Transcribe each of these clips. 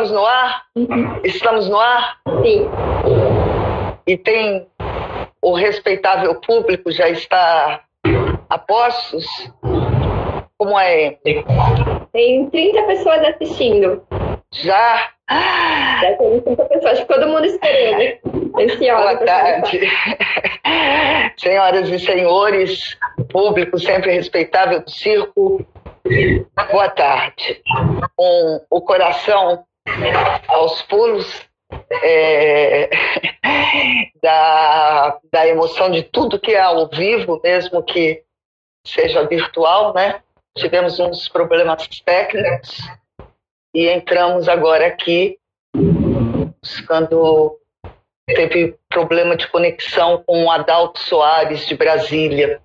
Estamos no ar? Uhum. Estamos no ar? Sim. E tem o respeitável público já está a postos? Como é? Tem 30 pessoas assistindo. Já? Já tem 30 pessoas. Acho que todo mundo esperando. Ansiosa. Boa tarde. Senhoras e senhores, público sempre respeitável do circo, boa tarde. Com o coração aos pulos é, da, da emoção de tudo que é ao vivo, mesmo que seja virtual, né? Tivemos uns problemas técnicos e entramos agora aqui buscando. Teve problema de conexão com o Adalto Soares de Brasília.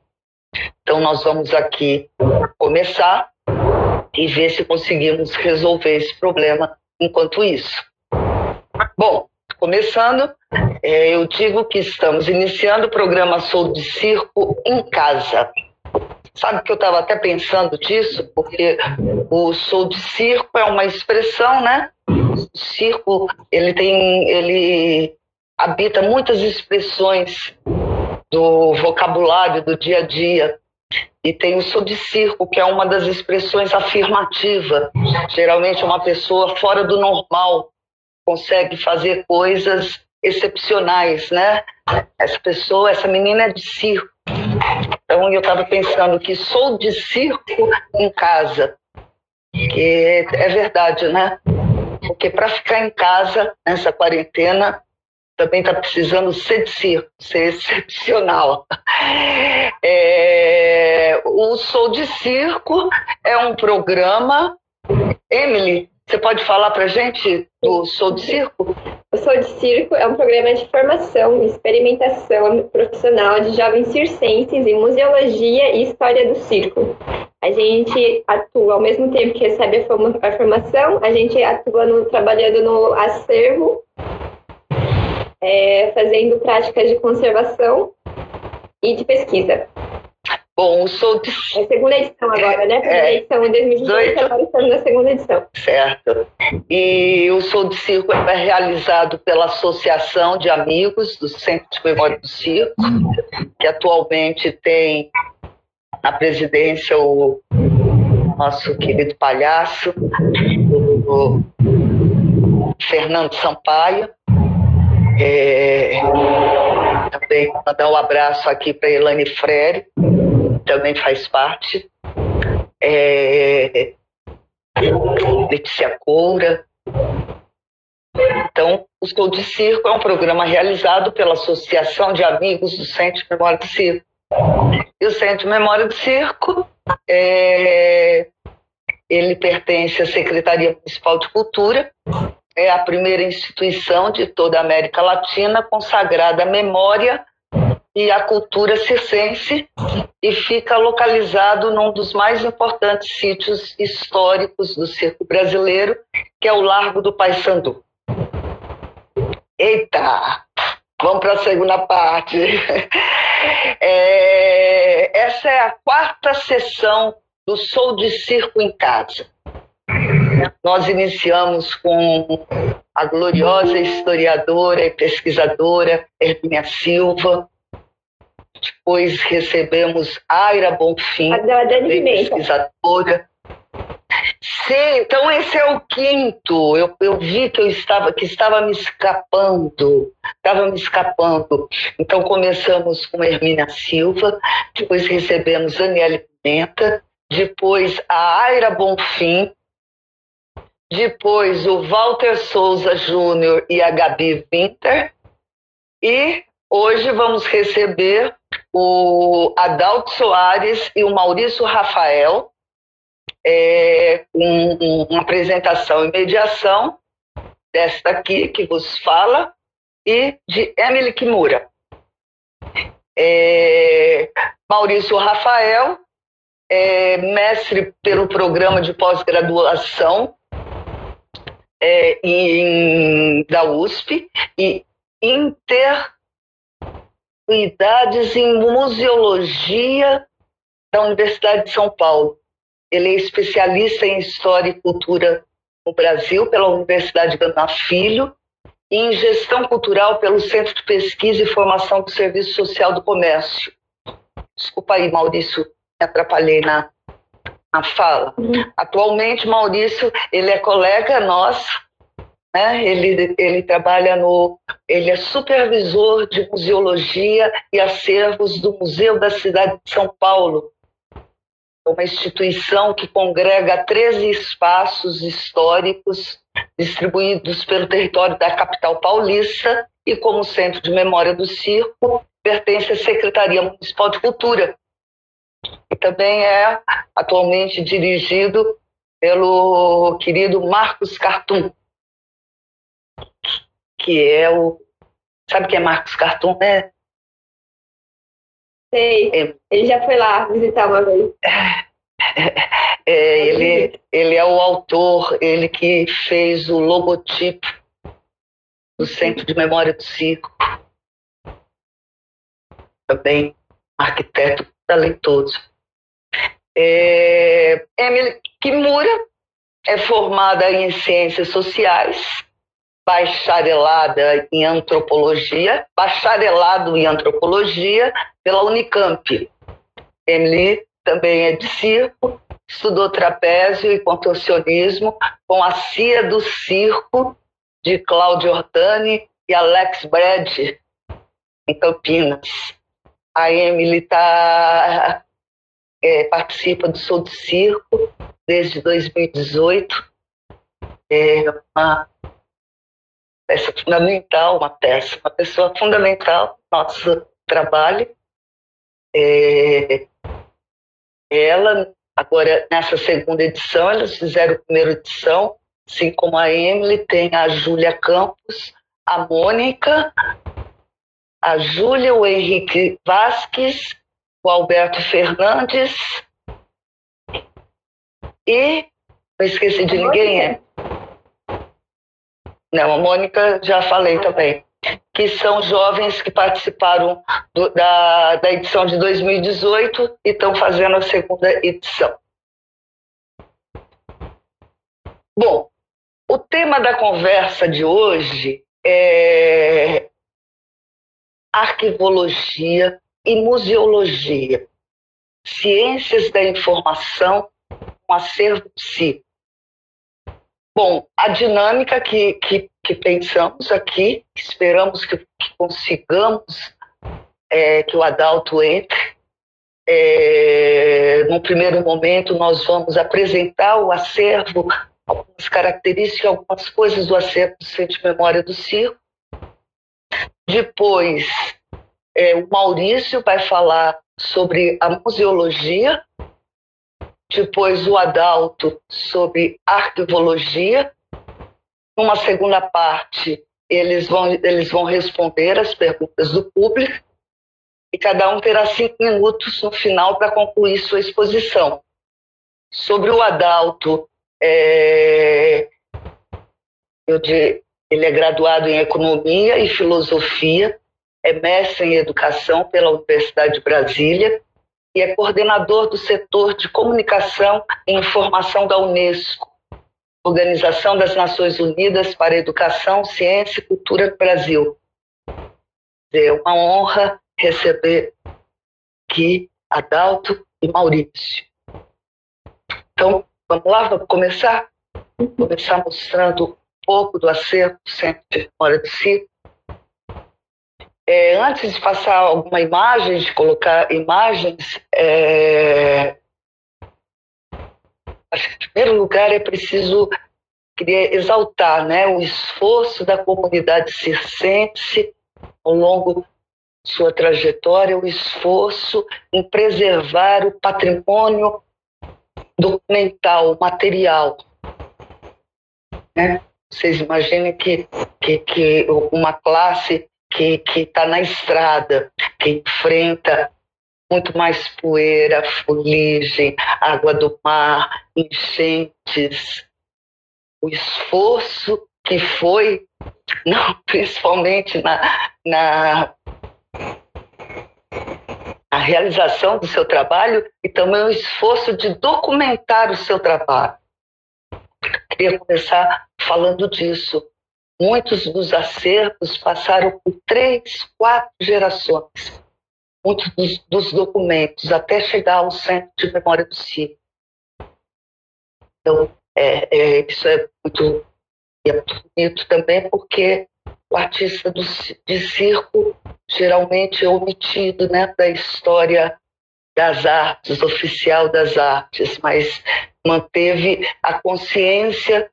Então, nós vamos aqui começar e ver se conseguimos resolver esse problema enquanto isso. Bom, começando, é, eu digo que estamos iniciando o programa Sou de Circo em casa. Sabe que eu estava até pensando disso, porque o Sou de Circo é uma expressão, né? O circo, ele tem, ele habita muitas expressões do vocabulário do dia a dia. E tem o sou de circo, que é uma das expressões afirmativa. Geralmente uma pessoa fora do normal consegue fazer coisas excepcionais, né? Essa pessoa, essa menina é de circo. Então eu estava pensando que sou de circo em casa. Que é verdade, né? Porque para ficar em casa nessa quarentena também está precisando ser ser excepcional. É, o Sou de Circo é um programa. Emily, você pode falar para gente do Sou de Circo? O Sou de Circo é um programa de formação e experimentação profissional de jovens circenses em museologia e história do circo. A gente atua ao mesmo tempo que recebe a formação, a gente atua no, trabalhando no acervo, é, fazendo práticas de conservação e de pesquisa. Bom, o Sou de É a segunda edição agora, né? Primeira É. edição em 2018, agora estamos na segunda edição. Certo. E o Sou de Circo é realizado pela Associação de Amigos do Centro de Memória do Circo, que atualmente tem na presidência o nosso querido palhaço, o Fernando Sampaio. É, também mandar um abraço aqui para Elane Freire, também faz parte. É, Letícia Coura. Então, o Show de Circo é um programa realizado pela Associação de Amigos do Centro de Memória do Circo. E o Centro de Memória do Circo, é, ele pertence à Secretaria Municipal de Cultura, é a primeira instituição de toda a América Latina consagrada à memória e à cultura circense e fica localizado num dos mais importantes sítios históricos do circo brasileiro, que é o Largo do Paissandu. Eita! Vamos para a segunda parte. É, essa é a quarta sessão do Sou de Circo em Casa. Nós iniciamos com a gloriosa historiadora e pesquisadora Hermínia Silva. Depois recebemos Aira Bonfim, pesquisadora. Sim, então esse é o quinto. Eu, eu vi que eu estava que estava me escapando, estava me escapando. Então começamos com Hermínia Silva, depois recebemos Daniele Pimenta, depois a Aira Bonfim, depois o Walter Souza Júnior e a Gabi Winter, e hoje vamos receber o Adalto Soares e o Maurício Rafael, é, um- um- uma apresentação e mediação desta aqui que vos fala e de Emily Kimura. É, Maurício Rafael é mestre pelo programa de pós-graduação é, em- da USP e Intercuidades em Museologia da Universidade de São Paulo. Ele é especialista em História e Cultura no Brasil pela Universidade Gana Filho e em Gestão Cultural pelo Centro de Pesquisa e Formação do Serviço Social do Comércio. Desculpa aí, Maurício, me atrapalhei na, na fala. Uhum. Atualmente, Maurício, ele é colega nosso, né? ele, ele trabalha no... Ele é supervisor de museologia e acervos do Museu da Cidade de São Paulo, uma instituição que congrega 13 espaços históricos distribuídos pelo território da capital paulista e como centro de memória do circo pertence à Secretaria Municipal de Cultura e também é atualmente dirigido pelo querido Marcos Cartum, que é o sabe quem é Marcos Cartum, né? Sei. É. Ele já foi lá visitar uma vez. É, ele, ele é o autor, ele que fez o logotipo do Centro de Memória do Circo. Também arquiteto talentoso. É, Emily Kimura é formada em Ciências Sociais, bacharelada em Antropologia, bacharelado em Antropologia pela Unicamp. Emily também é de circo, estudou trapézio e contorcionismo com a CIA do Circo de Cláudio Ortani e Alex Brad, em Campinas. A Emily tá, é, participa do Sou do Circo desde 2018. É uma peça fundamental, uma peça, uma pessoa fundamental no nosso trabalho. É, ela, agora nessa segunda edição, elas fizeram a primeira edição, assim como a Emily, tem a Júlia Campos, a Mônica, a Júlia, o Henrique Vasques, o Alberto Fernandes e não esqueci de ninguém, é? Não, a Mônica já falei também que são jovens que participaram do, da, da edição de 2018 e estão fazendo a segunda edição. Bom, o tema da conversa de hoje é arquivologia e museologia, ciências da informação, um acervo psíquico. Bom, a dinâmica que, que, que pensamos aqui, esperamos que, que consigamos é, que o Adalto entre. É, no primeiro momento, nós vamos apresentar o acervo, algumas características, algumas coisas do acervo do Centro de Memória do Circo. Depois, é, o Maurício vai falar sobre a museologia depois o Adalto sobre arquivologia. Numa segunda parte, eles vão, eles vão responder as perguntas do público e cada um terá cinco minutos no final para concluir sua exposição. Sobre o Adalto, é, eu de, ele é graduado em Economia e Filosofia, é mestre em Educação pela Universidade de Brasília e é coordenador do setor de comunicação e informação da Unesco, Organização das Nações Unidas para Educação, Ciência e Cultura do Brasil. É uma honra receber aqui Adalto e Maurício. Então, vamos lá, vamos começar? Começar mostrando pouco do acervo do Centro de Ciclo. É, antes de passar alguma imagem, de colocar imagens, é, acho que em primeiro lugar é preciso queria exaltar né, o esforço da comunidade circense ao longo de sua trajetória, o esforço em preservar o patrimônio documental, material. Né? Vocês imaginem que, que, que uma classe que está na estrada, que enfrenta muito mais poeira, fuligem, água do mar, enchentes, o esforço que foi, não, principalmente na, na, na realização do seu trabalho e também o esforço de documentar o seu trabalho. queria começar falando disso. Muitos dos acervos passaram por três, quatro gerações. Muitos dos, dos documentos, até chegar ao Centro de Memória do CIE. Então, é, é, isso é muito, é muito bonito também, porque o artista do, de circo geralmente é omitido né, da história das artes, oficial das artes, mas manteve a consciência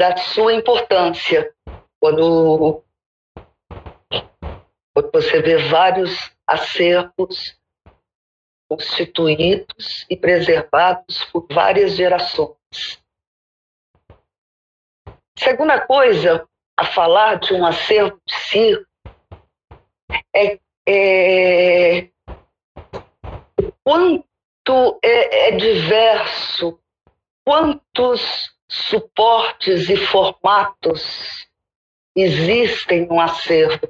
da sua importância. Quando, quando você vê vários acervos constituídos e preservados por várias gerações. Segunda coisa a falar de um acervo de circo é, é quanto é, é diverso, quantos suportes e formatos existem no acervo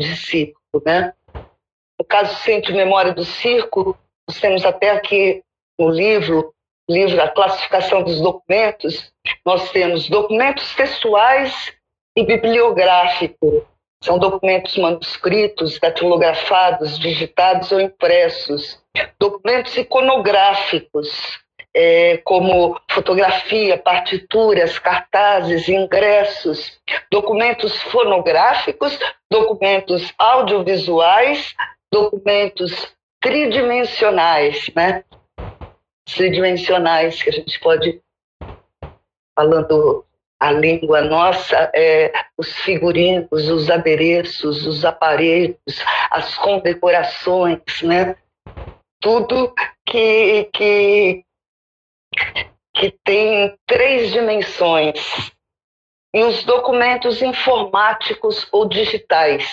de circo, né? No caso Centro Memória do Circo, nós temos até aqui no livro, livro A Classificação dos Documentos, nós temos documentos textuais e bibliográficos. São documentos manuscritos, datilografados, digitados ou impressos. Documentos iconográficos, é, como fotografia, partituras, cartazes, ingressos, documentos fonográficos, documentos audiovisuais, documentos tridimensionais, né? Tridimensionais que a gente pode, falando a língua nossa, é, os figurinos, os adereços, os aparelhos, as condecorações, né? Tudo que, que, que tem três dimensões. E os documentos informáticos ou digitais.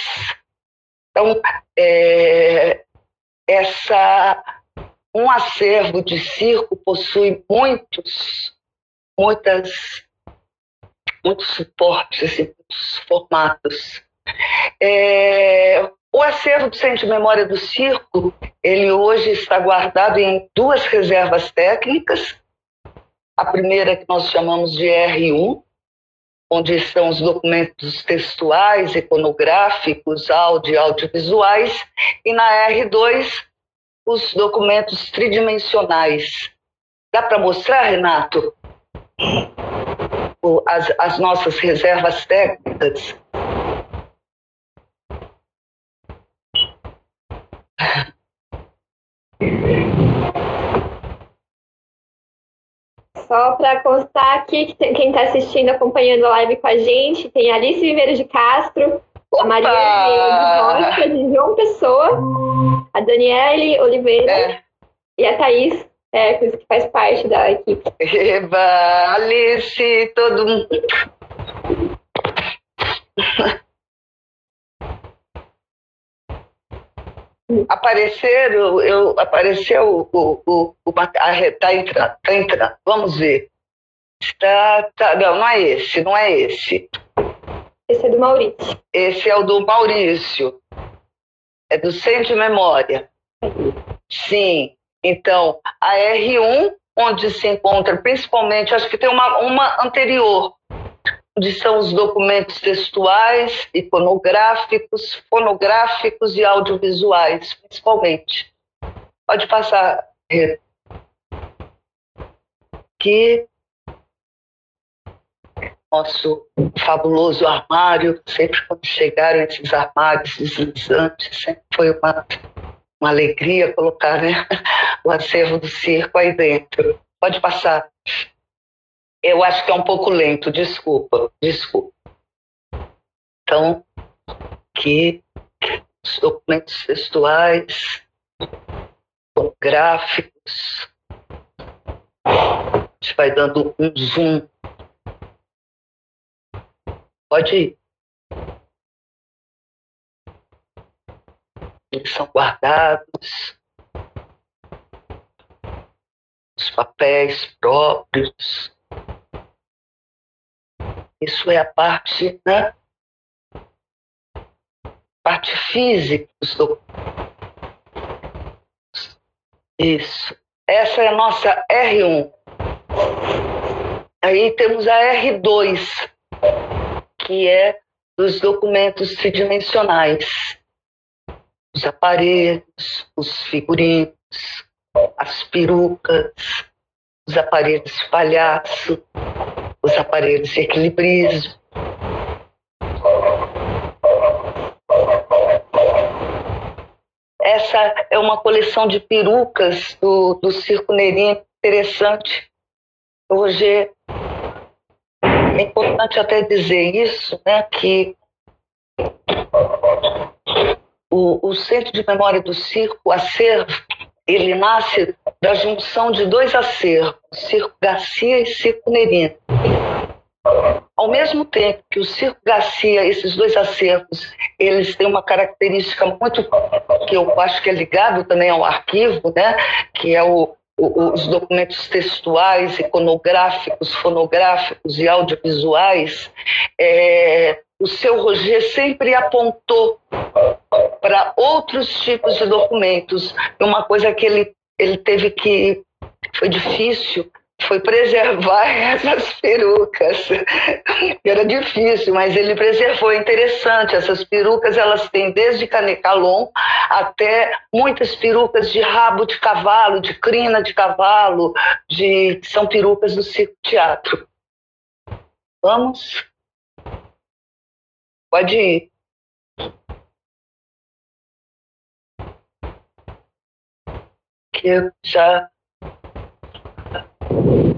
Então, é, essa, um acervo de circo possui muitos, muitas muitos suportes e muitos formatos. É, o acervo do Centro de Memória do Circo, ele hoje está guardado em duas reservas técnicas. A primeira que nós chamamos de R1, onde estão os documentos textuais, iconográficos, áudio e audiovisuais, e na R2, os documentos tridimensionais. Dá para mostrar, Renato? as, as nossas reservas técnicas. Só para constar aqui que quem está assistindo, acompanhando a live com a gente, tem a Alice Viveiro de Castro, Opa! a Maria de Rocha, de João Pessoa, a Daniele Oliveira é. e a Thaís é, que faz parte da equipe. Eba, Alice, todo mundo. Apareceram, eu, apareceu o, o, o, tá entrando, tá entrando, vamos ver. Está, tá, não, não é esse, não é esse. Esse é do Maurício. Esse é o do Maurício. É do Centro de Memória. Sim. Então, a R1, onde se encontra principalmente, acho que tem uma, uma anterior, onde são os documentos textuais, iconográficos, fonográficos e audiovisuais, principalmente. Pode passar. Aqui, nosso fabuloso armário, sempre quando chegaram esses armários deslizantes, sempre foi uma uma alegria colocar né, o acervo do circo aí dentro. Pode passar. Eu acho que é um pouco lento, desculpa, desculpa. Então, aqui, os documentos textuais, gráficos. A gente vai dando um zoom. Pode ir. eles são guardados, os papéis próprios. Isso é a parte, né? Parte física dos documentos. Isso. Essa é a nossa R1. Aí temos a R2, que é dos documentos tridimensionais. Os aparelhos, os figurinos, as perucas, os aparelhos palhaço, os aparelhos de equilibrismo. Essa é uma coleção de perucas do, do Circo Neirinho interessante. Hoje é importante até dizer isso, né, que o, o Centro de Memória do Circo, acervo, ele nasce da junção de dois acervos, Circo Garcia e Circo Nerino. Ao mesmo tempo que o Circo Garcia, esses dois acervos, eles têm uma característica muito que eu acho que é ligado também ao arquivo, né, que é o, os documentos textuais, iconográficos, fonográficos e audiovisuais, é, o seu Roger sempre apontou para outros tipos de documentos. Uma coisa que ele, ele teve que. Foi difícil foi preservar essas perucas. Era difícil, mas ele preservou. É interessante, essas perucas elas têm desde canecalon até muitas perucas de rabo de cavalo, de crina de cavalo, de são perucas do circo teatro. Vamos? Pode ir. Que eu já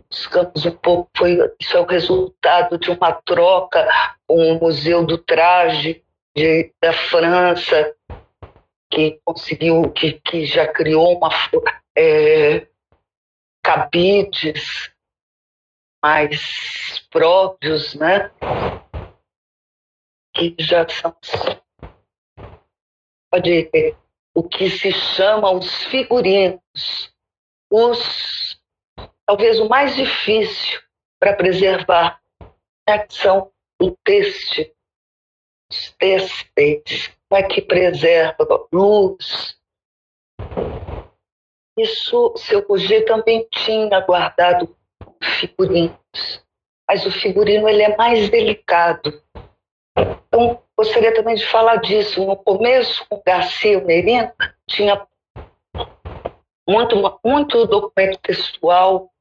buscamos um pouco, foi, isso é o resultado de uma troca com o Museu do Traje de, da França, que conseguiu, que, que já criou uma, é, cabides mais próprios, né? Que já são pode o que se chama os figurinos, os talvez o mais difícil para preservar né, são o texto, os textos, como é que preserva luz. Isso seu Roger também tinha guardado figurinos, mas o figurino ele é mais delicado. Então, gostaria também de falar disso. No começo, com Garcia Merino, tinha muito, muito documento textual,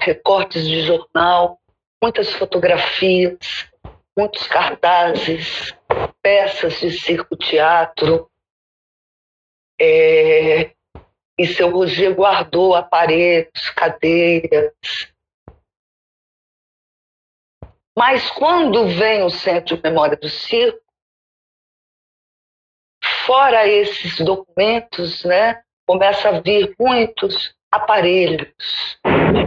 recortes de jornal, muitas fotografias, muitos cartazes, peças de circo-teatro. É, e seu Roger guardou aparelhos, cadeiras. Mas quando vem o Centro de Memória do Circo, fora esses documentos, né, começa a vir muitos aparelhos.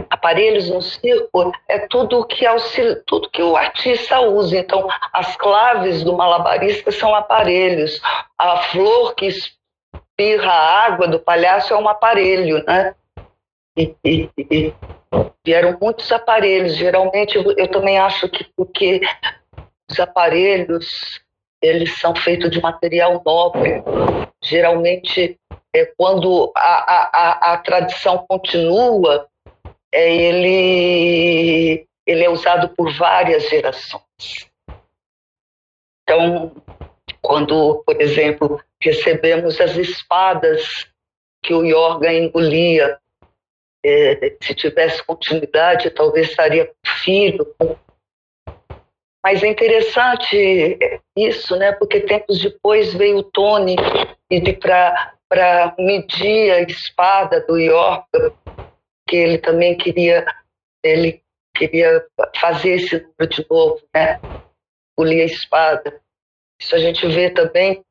Aparelhos no circo é tudo que auxilia, tudo que o artista usa. Então, as claves do malabarista são aparelhos. A flor que espirra a água do palhaço é um aparelho, né? E vieram muitos aparelhos. Geralmente, eu também acho que porque os aparelhos eles são feitos de material nobre. Geralmente é, quando a, a, a, tradição continua, é, ele, ele é usado por várias gerações. Então, quando, por exemplo, recebemos as espadas que o Yorga engolia, é, se tivesse continuidade, talvez estaria filho. Mas é interessante isso, né? Porque tempos depois veio o Tony e para medir a espada do York, que ele também queria, ele queria fazer esse número de novo, né? Polir a espada. Isso a gente vê também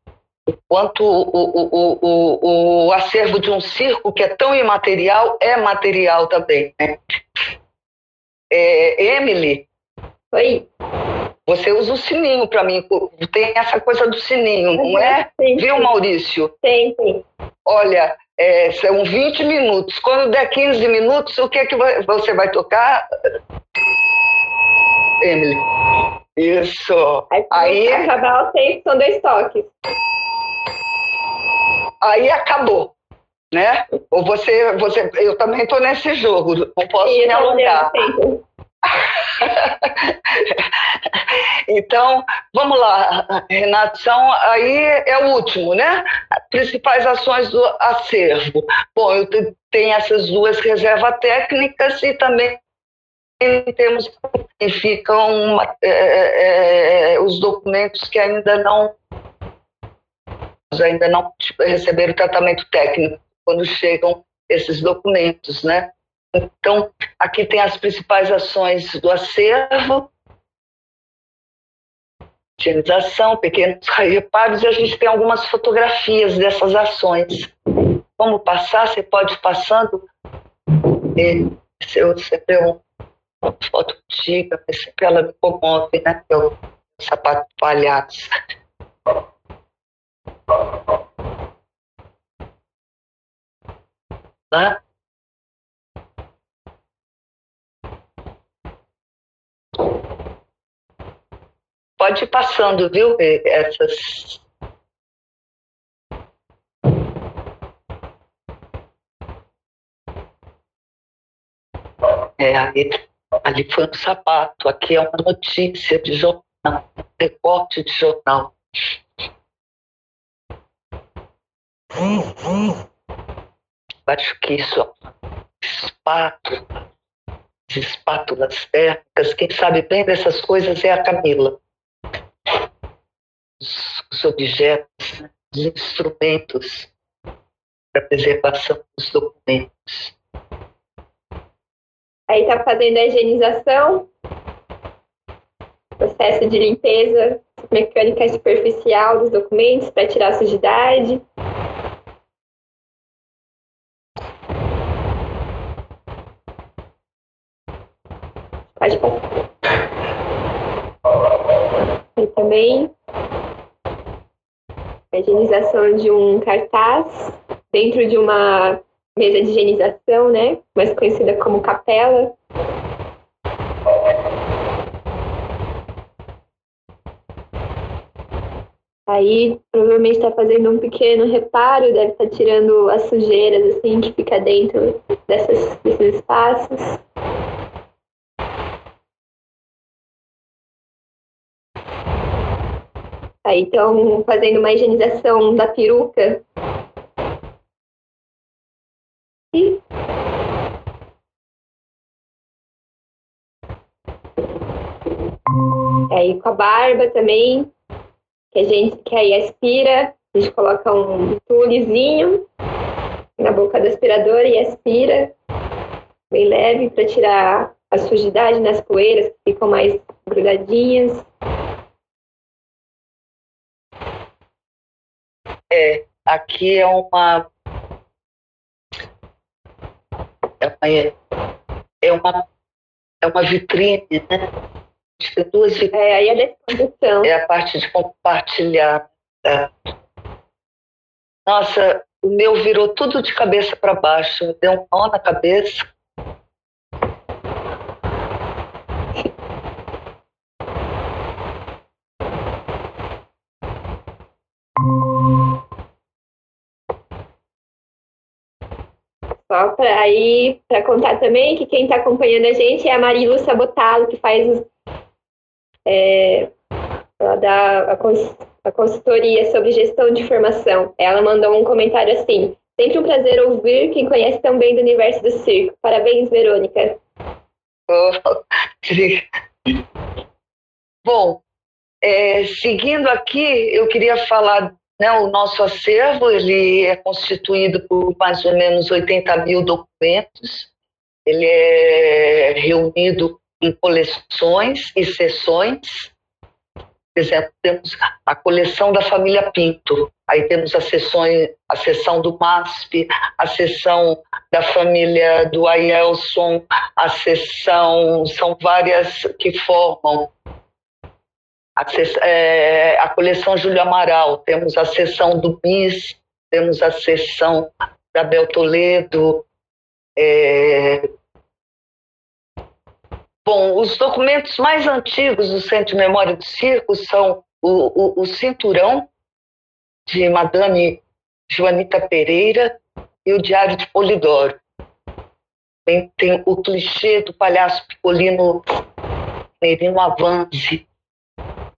o quanto o, o, o, o, acervo de um circo, que é tão imaterial, é material também. Né? É, Emily. Oi. Você usa o sininho para mim. Tem essa coisa do sininho, não é? Sim, Viu, Maurício? Tem, sim. Olha, é, são 20 minutos. Quando der 15 minutos, o que é que você vai tocar? Emily. Isso. Aí, aí acabar o tempo, são dois toques. Aí acabou, né? Ou você, você, eu também estou nesse jogo, não posso e me alongar. então, vamos lá, Renato. Então, aí é o último, né? Principais ações do acervo. Bom, eu tenho essas duas reservas técnicas e também temos que ficam é, é, é, os documentos que ainda não ainda não receberam tratamento técnico quando chegam esses documentos, né? Então, aqui tem as principais ações do acervo, higienização, pequenos reparos, e a gente tem algumas fotografias dessas ações. Vamos passar? Você pode ir passando? E, se eu uma foto antiga, sempre ela me comove, né? Eu, sapato palhaço. Tá? Pode ir passando, viu? Essas. É, ali, ali foi um sapato, aqui é uma notícia de jornal, um recorte de jornal. Acho que isso é espátula, espátulas térmicas, quem sabe bem dessas coisas é a Camila os objetos, os instrumentos para preservação dos documentos. Aí está fazendo a higienização, processo de limpeza mecânica superficial dos documentos para tirar a sujidade. Pode passar. Aí também a higienização de um cartaz dentro de uma mesa de higienização, né? Mais conhecida como capela. Aí provavelmente está fazendo um pequeno reparo, deve estar tá tirando as sujeiras assim que fica dentro dessas, desses espaços. Aí estão fazendo uma higienização da peruca. E aí com a barba também, que a gente que aí aspira, a gente coloca um tulizinho na boca do aspirador e aspira bem leve para tirar a sujidade nas poeiras que ficam mais grudadinhas. É, aqui é uma. É uma, é uma, é uma vitrine, né? Tem duas vitrines. É, aí é descondução. É a parte de compartilhar. Tá? Nossa, o meu virou tudo de cabeça para baixo, me deu um nó na cabeça. Só para aí, para contar também que quem está acompanhando a gente é a Marilu Sabotalo, que faz é, ela dá a, a consultoria sobre gestão de informação. Ela mandou um comentário assim: sempre um prazer ouvir quem conhece tão bem do universo do circo. Parabéns, Verônica. Bom, é, seguindo aqui, eu queria falar né, o nosso acervo ele é constituído por mais ou menos 80 mil documentos. Ele é reunido em coleções e sessões. Por exemplo, temos a coleção da família Pinto, aí temos a, sessão, a sessão do MASP, a sessão da família do Aielson, a sessão, são várias que formam a, é, a coleção Júlio Amaral, temos a seção do BIS, temos a seção da Bel Toledo. É... Bom, os documentos mais antigos do Centro de Memória do Circo são o, o, o Cinturão, de Madame Joanita Pereira, e o Diário de Polidoro. Tem, tem o clichê do palhaço picolino Circo avance.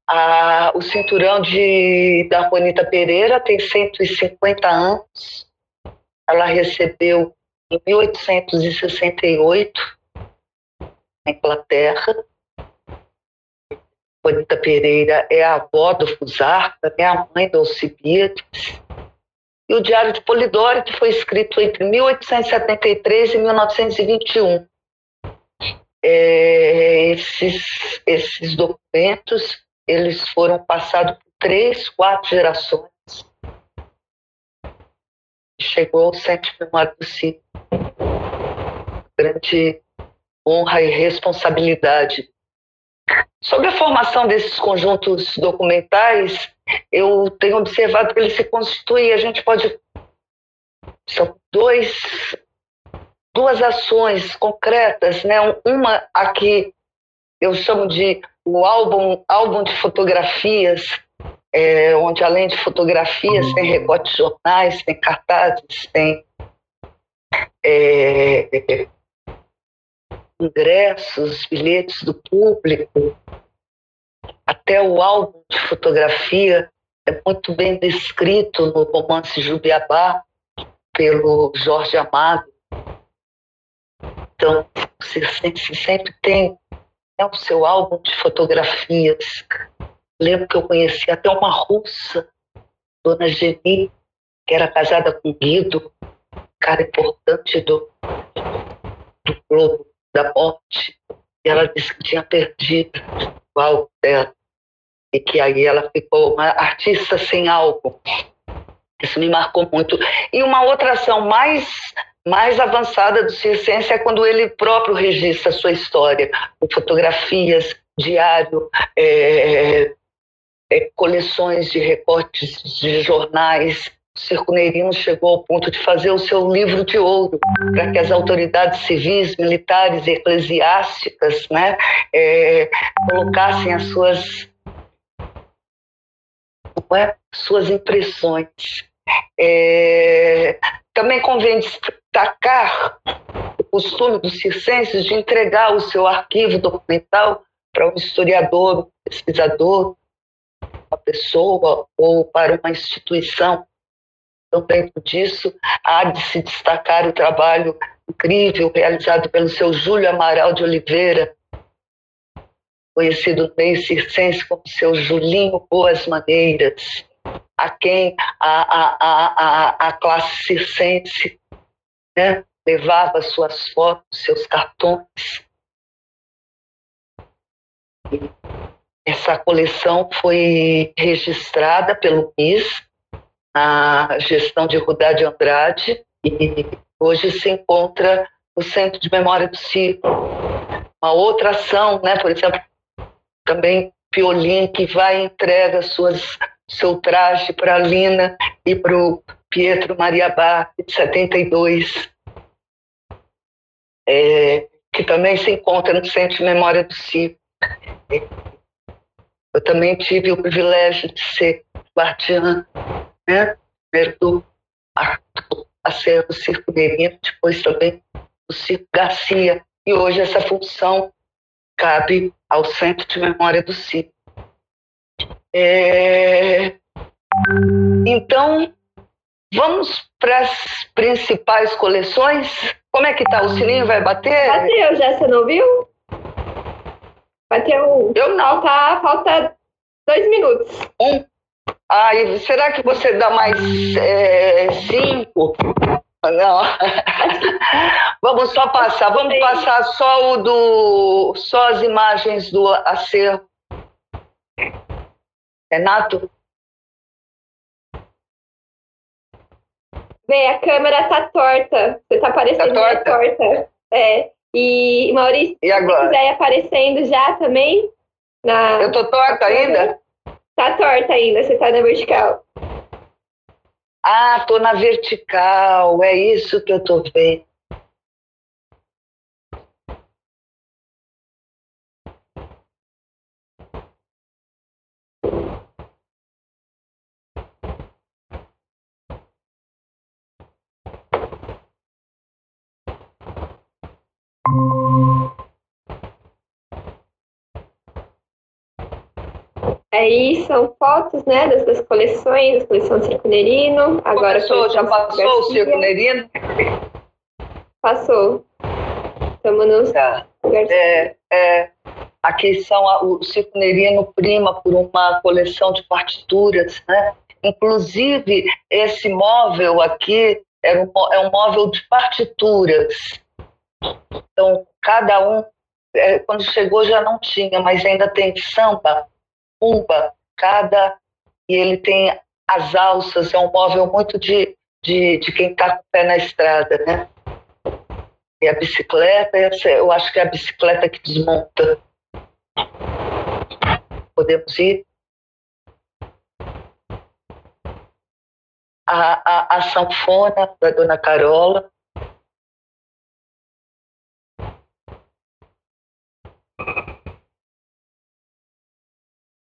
A, o cinturão de, da Juanita Pereira tem 150 anos. Ela recebeu em 1868 na Inglaterra. Juanita Pereira é a avó do Fusarca, é a mãe do Alcibiades. E o Diário de Polidori, que foi escrito entre 1873 e 1921. É, esses, esses documentos eles foram passados por três, quatro gerações. Chegou ao centro memória do Cid. Grande honra e responsabilidade. Sobre a formação desses conjuntos documentais, eu tenho observado que ele se constitui, a gente pode. São dois, duas ações concretas, né? Uma aqui eu chamo de o álbum, álbum de fotografias, é, onde além de fotografias tem recortes de jornais, tem cartazes, tem é, ingressos, bilhetes do público, até o álbum de fotografia é muito bem descrito no romance Jubiabá pelo Jorge Amado. Então, você sempre tem né, o seu álbum de fotografias. Lembro que eu conheci até uma russa, Dona Geni, que era casada com Guido, cara importante do, do Globo da Morte. E ela disse que tinha perdido o álbum dela. E que aí ela ficou uma artista sem álbum. Isso me marcou muito. E uma outra ação mais mais avançada do Circense é quando ele próprio registra a sua história, com fotografias, diário, é, é, coleções de recortes de jornais. O Circo Neirino chegou ao ponto de fazer o seu livro de ouro para que as autoridades civis, militares e eclesiásticas né, é, colocassem as suas, é, suas impressões. É, também convém destacar o costume dos circenses de entregar o seu arquivo documental para um historiador, um pesquisador, uma pessoa ou para uma instituição. Então, dentro disso, há de se destacar o trabalho incrível realizado pelo seu Júlio Amaral de Oliveira, conhecido no meio circense como seu Julinho Boas Maneiras, a quem a, a, a, a, classe circense né, levava suas fotos, seus cartões. Essa coleção foi registrada pelo MIS na gestão de Rudá de Andrade e hoje se encontra no Centro de Memória do Circo. Uma outra ação, né, por exemplo, também Piolim, que vai e entrega suas seu traje para a Lina e para o Pietro Maria Bar, de 72, é, que também se encontra no Centro de Memória do Circo. Eu também tive o privilégio de ser guardiã né, do acervo Circo Merino, depois também do Circo Garcia. E hoje essa função cabe ao Centro de Memória do Circo. É... Então, vamos para as principais coleções? Como é que tá? O sininho vai bater? Bateu já, você não viu? Bateu. Eu não. Falta, falta dois minutos. Um. Ai, será que você dá mais é, cinco? Não. vamos só passar. Vamos passar só o do. Só as imagens do acervo Renato? Vê, a câmera tá torta. Você tá aparecendo tá torta? torta. É. E Maurício, e agora? se quiser ir aparecendo já também. Na... Eu tô torta ainda? Tá torta ainda, você tá na vertical. Ah, tô na vertical, é isso que eu tô vendo. Aí são fotos, né, das, coleções, da coleção Circo Nerino. Agora Começou, já passou o Circo Nerino? Passou. Estamos no tá. é, é, Aqui são a, o Circo Nerino prima por uma coleção de partituras, né? Inclusive, esse móvel aqui é um, é um móvel de partituras. Então, cada um, é, quando chegou já não tinha, mas ainda tem samba, pumba, cada. E ele tem as alças, é um móvel muito de, de, de quem está com o pé na estrada, né? E a bicicleta, eu acho que é a bicicleta que desmonta. Podemos ir? A, a, a sanfona da Dona Carola.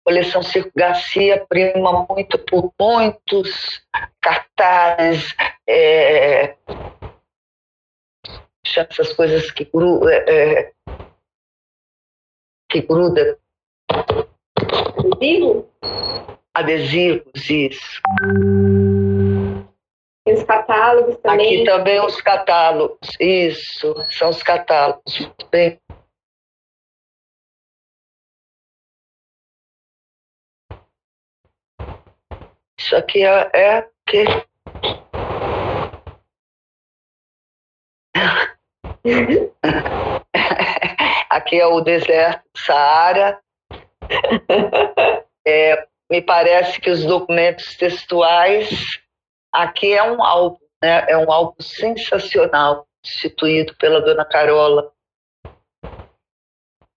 Coleção Circo Garcia prima muito por muitos cartazes, é, essas coisas que, gru, é, é que gruda. Adesivo? Adesivos, isso. E os catálogos também. Aqui também os catálogos, isso, são os catálogos. Bem. Isso aqui é, é que Aqui é o deserto Saara. É, me parece que os documentos textuais. Aqui é um álbum, né? é um álbum sensacional, instituído pela dona Carola,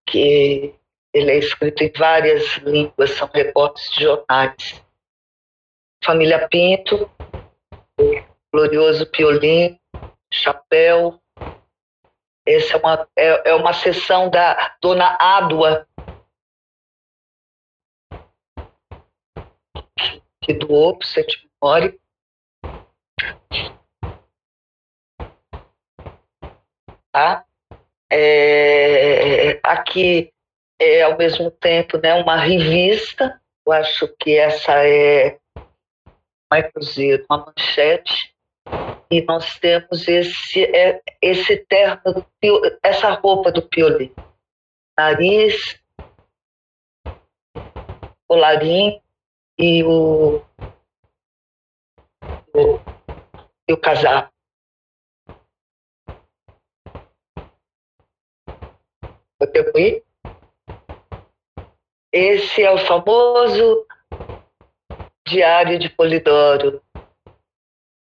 que ele é escrito em várias línguas, são recortes de jornais. Família Pinto, Glorioso Piolim, Chapéu, essa é uma, é, é uma sessão da dona Ádua, que doou para o Memória. Tá? É, aqui é ao mesmo tempo né, uma revista, eu acho que essa é cruzeiro, uma manchete, e nós temos esse, é, esse terno, essa roupa do Pioli. Nariz, colarinho e o, o, e o casaco. Esse é o famoso Diário de Polidoro.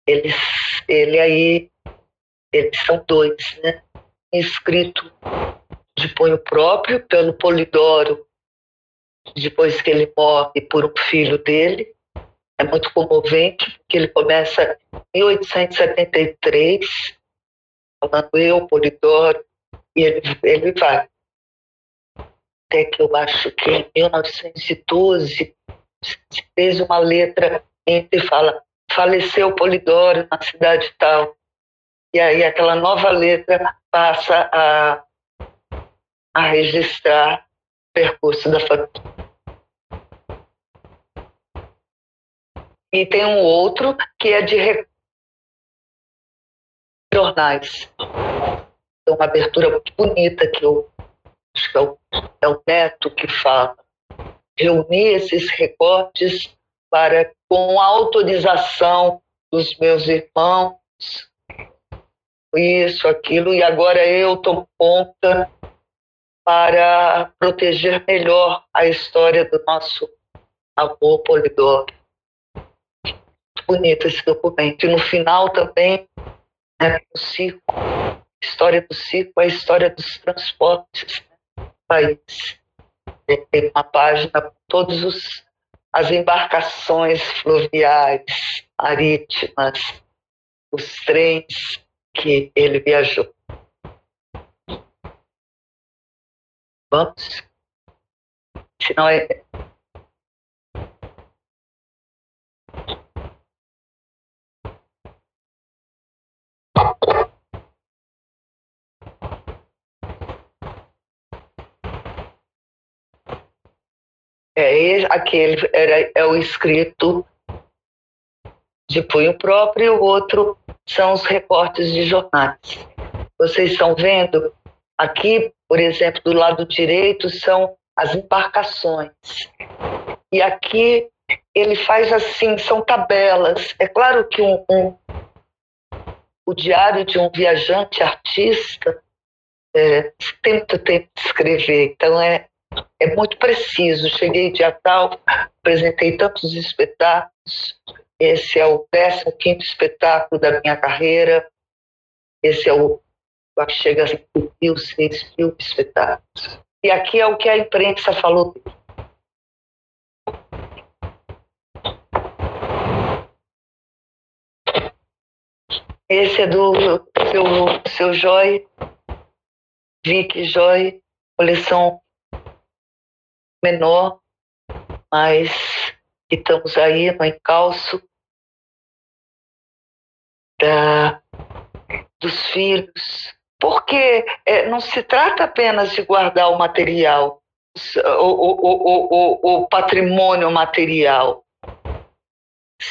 Eles ele aí, eles são dois, né? Escrito de punho próprio pelo Polidoro, depois que ele morre por um filho dele. É muito comovente, porque ele começa em 1873, falando eu, Polidoro, e ele, ele vai. Até que eu acho que em 1912 fez uma letra entre fala faleceu Polidoro na cidade tal. E aí aquela nova letra passa a, a registrar o percurso da família. E tem um outro que é de jornais. É uma abertura muito bonita que eu acho que é o, é o Neto que fala. Reunir esses recortes para, com autorização dos meus irmãos, isso, aquilo, e agora eu tomo conta para proteger melhor a história do nosso avô Polidoro. Bonito esse documento. E no final também, né, o circo, a história do circo, a história dos transportes né, do país. Tem uma página com todos os as embarcações fluviais, marítimas, os trens que ele viajou. Vamos? Se não é, É, aquele era, é o escrito de punho próprio e o outro são os recortes de jornais. Vocês estão vendo aqui, por exemplo, do lado direito são as embarcações. E aqui ele faz assim, são tabelas. É claro que um, um o diário de um viajante artista é, tempo de escrever, então é, é muito preciso. Cheguei dia tal, apresentei tantos espetáculos, esse é o 15 espetáculo da minha carreira, esse é o, chega a 5 mil, 6 mil espetáculos. E aqui é o que a imprensa falou Esse é do seu, seu Joy, Vic Joy, coleção menor, mas estamos aí no encalço da, dos filhos, porque é, não se trata apenas de guardar o material, o, o, o, o patrimônio material.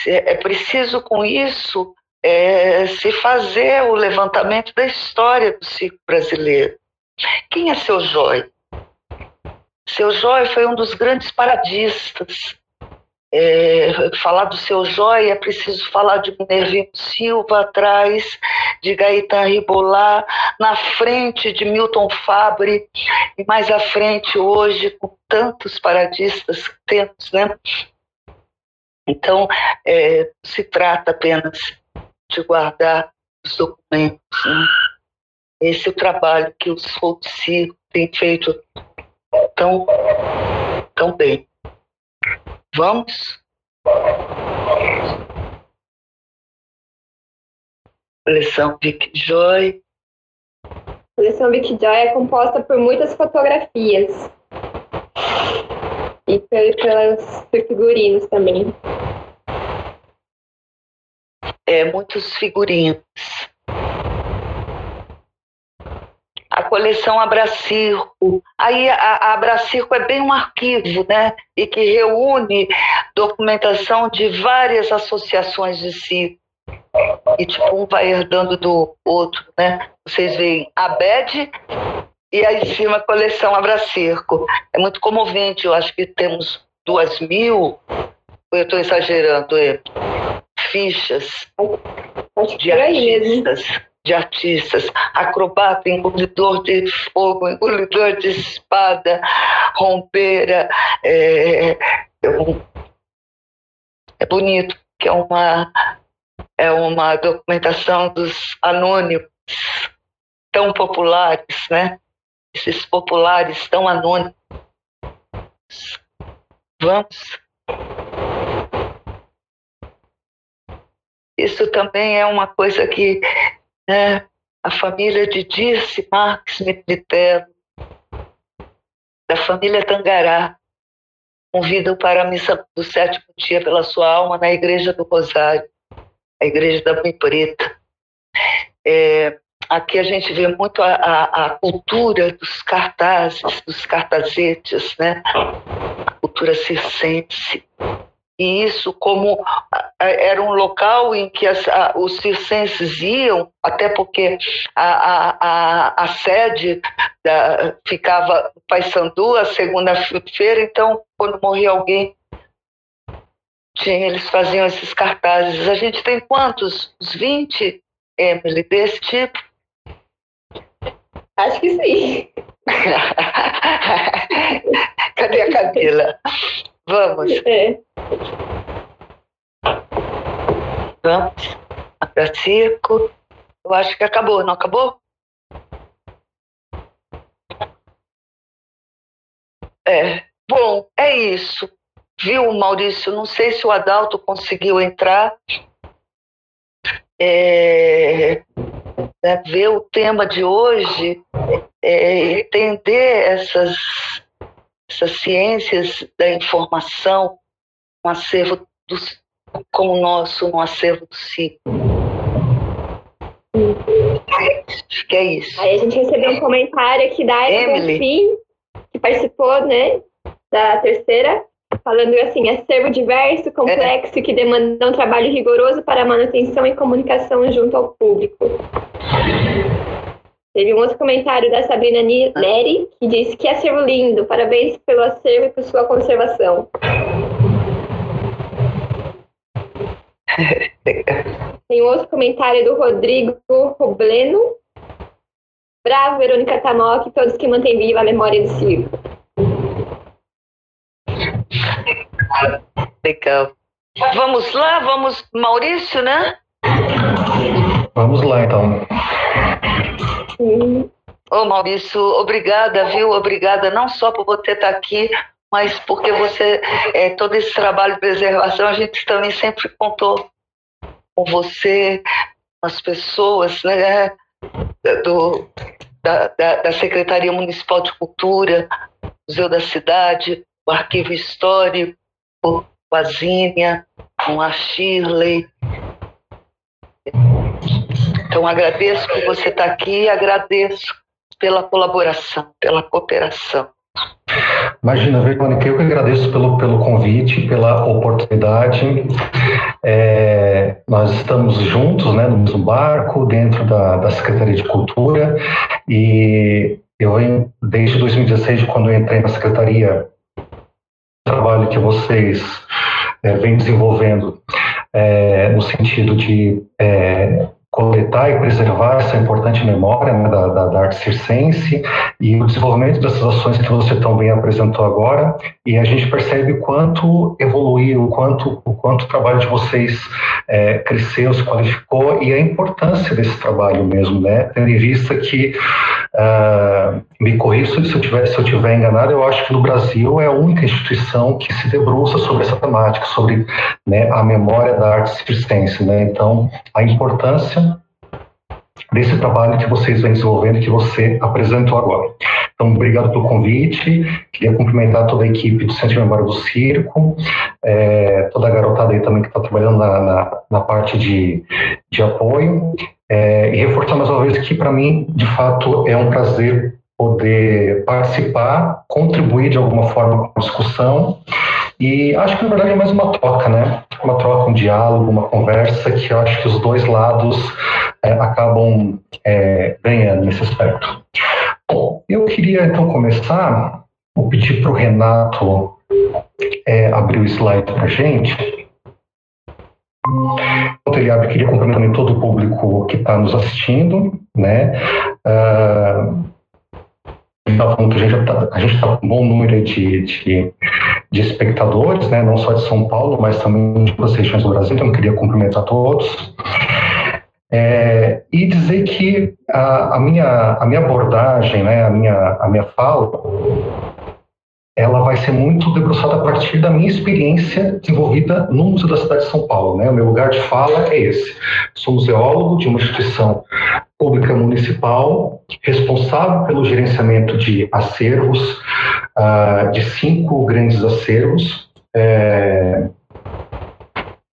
É preciso com isso é, se fazer o levantamento da história do circo brasileiro. Quem é seu Joy? Seu Joy foi um dos grandes paradistas. É, falar do seu Joy é preciso falar de Minervino Silva atrás, de Gaetan Ribolá, na frente de Milton Fabre, e mais à frente hoje, com tantos paradistas que temos, né? Então, é, se trata apenas de guardar os documentos. Né? Esse é o trabalho que os Foltsi têm feito tão, tão bem. Vamos? Coleção Vic Joy. A coleção Vic Joy é composta por muitas fotografias e pelos figurinos também é, muitos figurinos. A coleção Abracirco. Aí a, a Abracirco é bem um arquivo, né? E que reúne documentação de várias associações de circo. E tipo, um vai herdando do outro, né? Vocês veem a BED e aí em cima a coleção Abracirco. É muito comovente, eu acho que temos duas mil, eu estou exagerando, é, fichas de artistas, de artistas, acrobata, engolidor de fogo, engolidor de espada, rompeira, é, é, é bonito, que é uma, é uma documentação dos anônimos tão populares, né? Esses populares tão anônimos. Vamos Isso também é uma coisa que né, a família de Dirce Marques Militello, da família Tangará, convidam para a missa do sétimo dia pela sua alma na Igreja do Rosário, a Igreja da Mãe Preta. É, aqui a gente vê muito a, a, a, cultura dos cartazes, dos cartazetes, né? a cultura circense e isso como era um local em que as, a, os circenses iam, até porque a, a, a, a sede da, ficava no Paysandu, a segunda-feira, então quando morria alguém, tinha, eles faziam esses cartazes. A gente tem quantos? Uns 20, Emily, desse tipo? Acho que sim. Cadê a Camila? Vamos. É. Vamos. Para circo. Eu acho que acabou, não acabou? É. Bom, é isso. Viu, Maurício? Não sei se o Adalto conseguiu entrar. É, né, ver o tema de hoje, é, entender essas essas ciências da informação, um acervo do, como o nosso, um acervo do ciclo. Acho que é isso. Aí a gente recebeu um comentário aqui da Emily, que participou, né, da terceira falando assim, acervo diverso, complexo, é. que demanda um trabalho rigoroso para manutenção e comunicação junto ao público. Teve um outro comentário da Sabrina Neri, que disse que acervo lindo, parabéns pelo acervo e por sua conservação. Tem um outro comentário do Rodrigo Robleno. Bravo, Verônica Tamok, todos que mantêm viva a memória do circo. Legal. Vamos lá, vamos, Maurício, né? Vamos lá, então. Ô, Maurício, obrigada, viu? Obrigada não só por você estar aqui, mas porque você, é, todo esse trabalho de preservação, a gente também sempre contou com você, as pessoas, né? Do, da, da, da Secretaria Municipal de Cultura, Museu da Cidade, o Arquivo Histórico, com a Zínia, com a Shirley. Então agradeço por você estar aqui, agradeço pela colaboração, pela cooperação. Imagina, Verônica, eu que agradeço pelo, pelo convite, pela oportunidade. É, nós estamos juntos né, no mesmo barco, dentro da, da Secretaria de Cultura, e eu venho, desde 2016, quando entrei na Secretaria, trabalho que vocês é, vêm desenvolvendo é, no sentido de é, coletar e preservar essa importante memória né, da, da, da, arte circense e o desenvolvimento dessas ações que você tão bem apresentou agora e a gente percebe o quanto evoluiu, o quanto o quanto o trabalho de vocês é, cresceu, se qualificou e a importância desse trabalho mesmo, né? Tendo em vista que uh, me corrija se eu tiver se eu tiver enganado, eu acho que no Brasil é a única instituição que se debruça sobre essa temática, sobre né, a memória da arte circense, né? Então a importância desse trabalho que vocês vêm desenvolvendo, que você apresentou agora. Então, obrigado pelo convite. Queria cumprimentar toda a equipe do Centro de Memória do Circo, é, toda a garotada aí também que está trabalhando na, na, na, parte de, de apoio. É, e reforçar mais uma vez que, para mim, de fato, é um prazer poder participar, contribuir de alguma forma com a discussão. E acho que, na verdade, é mais uma troca, né? Uma troca, um diálogo, uma conversa que eu acho que os dois lados é, acabam é, ganhando nesse aspecto. Bom, eu queria então começar, vou pedir para o Renato é, abrir o slide para a gente. Enquanto ele abre, queria cumprimentar todo o público que está nos assistindo, né? Uh, a gente está tá com um bom número de, de, de, espectadores, né? não só de São Paulo, mas também de outras regiões do Brasil, então eu queria cumprimentar todos. É, e dizer que a, a, minha, a minha abordagem, né, a, minha, a minha fala, ela vai ser muito debruçada a partir da minha experiência desenvolvida no Museu da Cidade de São Paulo. Né? O meu lugar de fala é esse. Sou museólogo de uma instituição pública municipal, responsável pelo gerenciamento de acervos, uh, de cinco grandes acervos. É,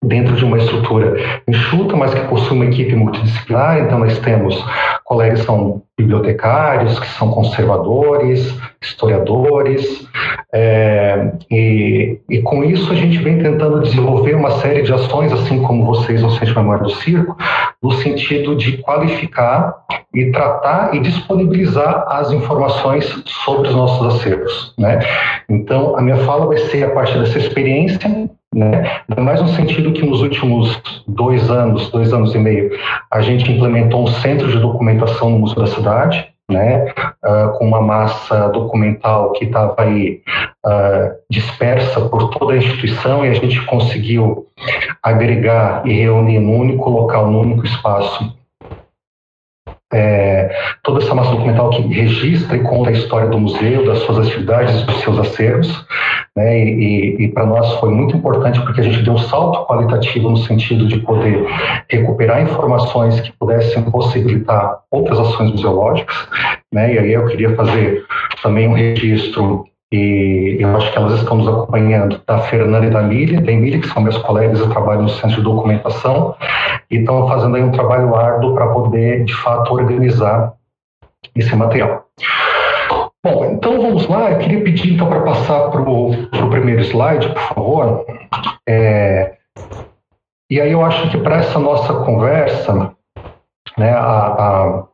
dentro de uma estrutura enxuta, mas que possui uma equipe multidisciplinar. Então, nós temos colegas que são bibliotecários, que são conservadores, historiadores, é, e, e, com isso a gente vem tentando desenvolver uma série de ações, assim como vocês no Centro de Memória do Circo, no sentido de qualificar e tratar e disponibilizar as informações sobre os nossos acervos. Né? Então, a minha fala vai ser a partir dessa experiência né? Mais no sentido que nos últimos dois anos, dois anos e meio, a gente implementou um centro de documentação no Museu da Cidade, né, uh, com uma massa documental que estava aí uh, dispersa por toda a instituição e a gente conseguiu agregar e reunir num único local, num único espaço, é, toda essa massa documental que registra e conta a história do museu, das suas atividades, dos seus acervos, né, e, e para nós foi muito importante porque a gente deu um salto qualitativo no sentido de poder recuperar informações que pudessem possibilitar outras ações museológicas, né, e aí eu queria fazer também um registro e eu acho que elas estão nos acompanhando, da Fernanda e da Emília, da Emília, que são meus colegas, eu trabalho no Centro de Documentação, e estão fazendo aí um trabalho árduo para poder, de fato, organizar esse material. Bom, então vamos lá. Eu queria pedir então para passar para o primeiro slide, por favor. É, e aí eu acho que para essa nossa conversa, né, a, a,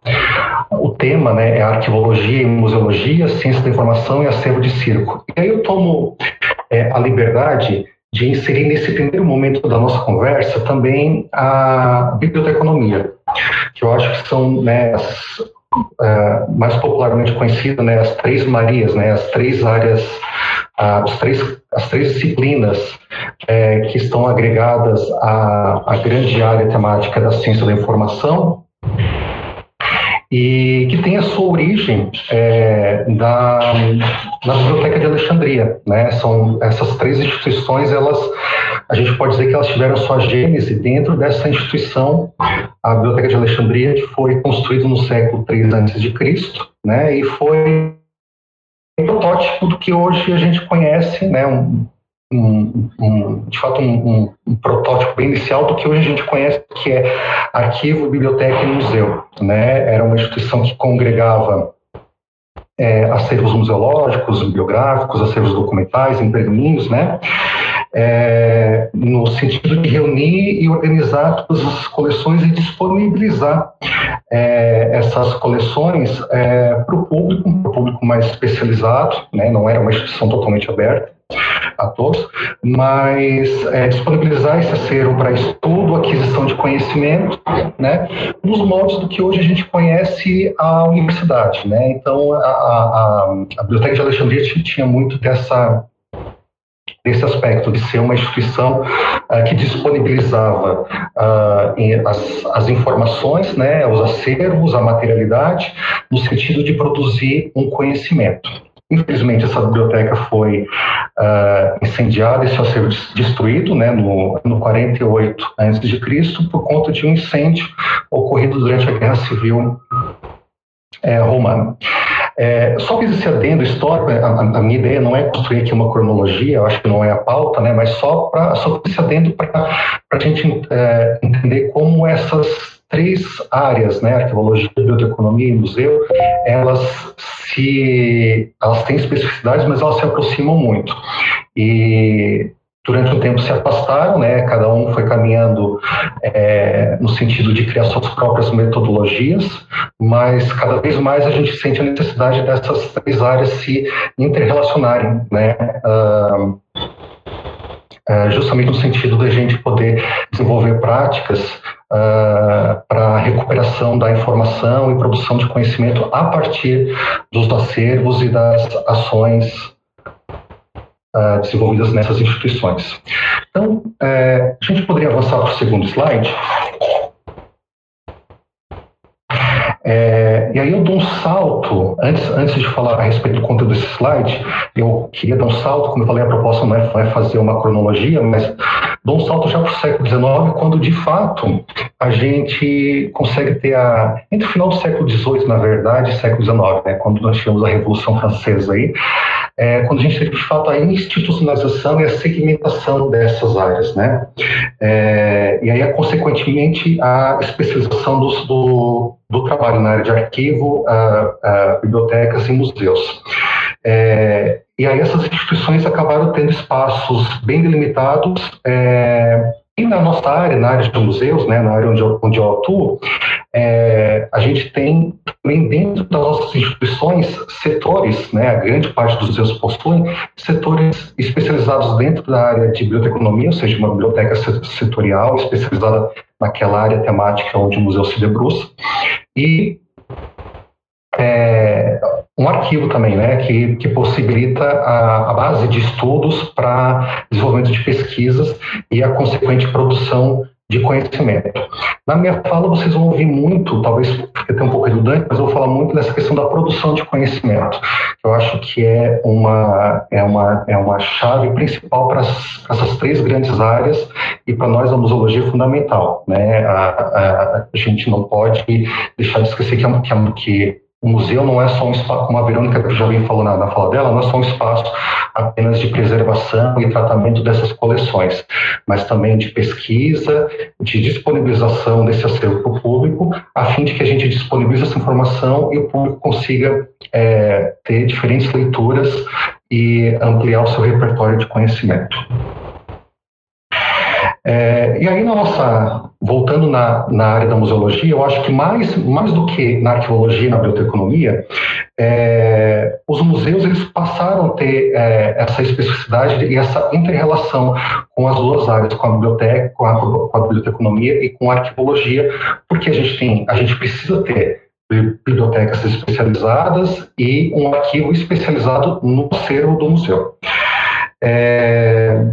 o tema né, é arquivologia e museologia, ciência da informação e acervo de circo. E aí eu tomo é, a liberdade de inserir nesse primeiro momento da nossa conversa também a biblioteconomia, que eu acho que são né, as, uh, mais popularmente conhecidas, né, as três Marias, né, as três áreas, uh, os três, as três disciplinas uh, que estão agregadas à, à grande área temática da ciência da informação, e que tem a sua origem é, da, na Biblioteca de Alexandria. Né? São essas três instituições, elas, a gente pode dizer que elas tiveram sua gênese dentro dessa instituição, a Biblioteca de Alexandria, que foi construída no século III a.C., né? e foi um protótipo do que hoje a gente conhece, né? um, um, um, de fato um, um, protótipo bem inicial do que hoje a gente conhece que é arquivo, biblioteca e museu. Né? Era uma instituição que congregava é, acervos museológicos, bibliográficos, acervos documentais em pergaminhos, né? É, no sentido de reunir e organizar todas as coleções e disponibilizar é, essas coleções é, para o público, para o público mais especializado, né? não era uma instituição totalmente aberta a todos, mas é, disponibilizar esse acervo para estudo, aquisição de conhecimento, né, nos moldes do que hoje a gente conhece a universidade, né, então a, a, a Biblioteca de Alexandria tinha muito dessa desse aspecto de ser uma instituição uh, que disponibilizava uh, as, as, informações, né, os acervos, a materialidade, no sentido de produzir um conhecimento. Infelizmente, essa biblioteca foi uh, incendiada e seu acervo destruído né, no ano 48 a.C., por conta de um incêndio ocorrido durante a Guerra Civil é, Romana. É, só fiz esse adendo histórico, a, a, minha ideia não é construir aqui uma cronologia, eu acho que não é a pauta, né, mas só para só esse adendo para a gente é, entender como essas três áreas, né, arqueologia, biblioteconomia e museu, elas se elas têm especificidades, mas elas se aproximam muito. E durante um tempo se afastaram, né? Cada um foi caminhando é, no sentido de criar suas próprias metodologias, mas cada vez mais a gente sente a necessidade dessas três áreas se interrelacionarem, né? Uh, justamente no sentido da gente poder desenvolver práticas uh, para a recuperação da informação e produção de conhecimento a partir dos acervos e das ações uh, desenvolvidas nessas instituições. Então, a gente poderia avançar para o segundo slide. É, e aí eu dou um salto, antes, antes de falar a respeito do conteúdo desse slide, eu queria dar um salto, como eu falei, a proposta não é, é fazer uma cronologia, mas dou um salto já para o século XIX, quando de fato a gente consegue ter a. Entre o final do século XVIII, na verdade, e século XIX, né, quando nós tivemos a Revolução Francesa aí, é, quando a gente teve de fato a institucionalização e a segmentação dessas áreas, né? É, e aí, consequentemente, a especialização do, do trabalho na área de arquivo, bibliotecas e museus. É, e aí essas instituições acabaram tendo espaços bem delimitados é, e na nossa área, na área de museus, né, na área onde eu, onde eu atuo, é, a gente tem também dentro das nossas instituições setores, né, a grande parte dos museus possuem setores especializados dentro da área de biblioteconomia, ou seja, uma biblioteca setorial especializada naquela área temática onde o museu se debruça, e é, um arquivo também, né, que, que possibilita a, a base de estudos para desenvolvimento de pesquisas e a consequente produção de conhecimento. Na minha fala, vocês vão ouvir muito, talvez fique até um pouco redundante, mas eu vou falar muito dessa questão da produção de conhecimento. Eu acho que é uma, é uma, é uma chave principal para essas três grandes áreas e para nós a museologia é fundamental. Né? A, a, a, gente não pode deixar de esquecer que, que, que o museu não é só um espaço, como a Verônica já vem falou na, na fala dela, não é só um espaço apenas de preservação e tratamento dessas coleções, mas também de pesquisa, de disponibilização desse acervo para o público, a fim de que a gente disponibilize essa informação e o público consiga é, ter diferentes leituras e ampliar o seu repertório de conhecimento. É, e aí, na nossa, voltando na, na área da museologia, eu acho que mais, mais do que na arqueologia e na biblioteconomia, é, os museus eles passaram a ter é, essa especificidade e essa interrelação com as duas áreas, com a biblioteca, com a, com a biblioteconomia e com a arqueologia, porque a gente tem, a gente precisa ter bibliotecas especializadas e um arquivo especializado no acervo do museu. É,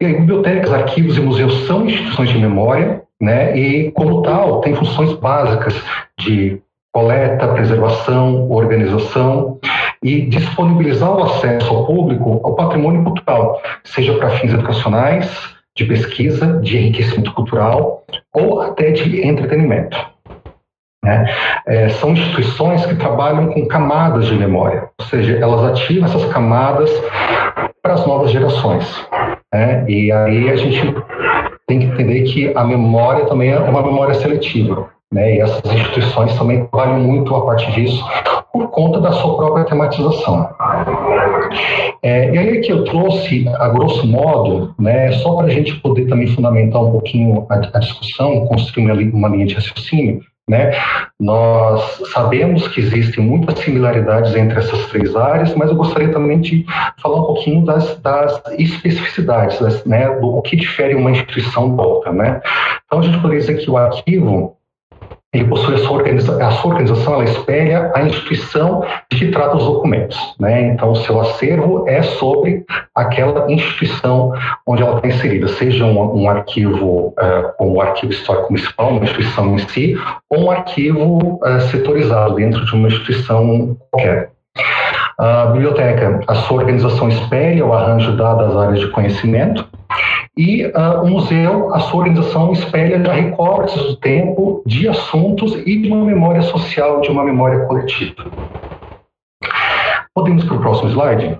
e aí, bibliotecas, arquivos e museus são instituições de memória, né? E como tal, tem funções básicas de coleta, preservação, organização e disponibilizar o acesso ao público ao patrimônio cultural, seja para fins educacionais, de pesquisa, de enriquecimento cultural ou até de entretenimento. Né? É, são instituições que trabalham com camadas de memória, ou seja, elas ativam essas camadas para as novas gerações. Né? E aí a gente tem que entender que a memória também é uma memória seletiva. Né? E essas instituições também trabalham muito a partir disso por conta da sua própria tematização. É, e aí que eu trouxe, a grosso modo, né, só para a gente poder também fundamentar um pouquinho a, a discussão, construir uma, uma linha de raciocínio, né? Nós sabemos que existem muitas similaridades entre essas três áreas, mas eu gostaria também de falar um pouquinho das, das especificidades, das, né, do que difere uma instituição da outra. Né? Então, a gente poderia dizer que o arquivo ele possui a sua, organização, a sua organização, ela espelha a instituição de que trata os documentos. Né? Então, o seu acervo é sobre aquela instituição onde ela está inserida, seja um, um arquivo uh, como o arquivo histórico municipal, uma instituição em si, ou um arquivo uh, setorizado dentro de uma instituição qualquer. A biblioteca, a sua organização espelha o arranjo dado áreas de conhecimento, e uh, o museu, a sua organização espelha já recortes do tempo, de assuntos e de uma memória social, de uma memória coletiva. Podemos para o próximo slide?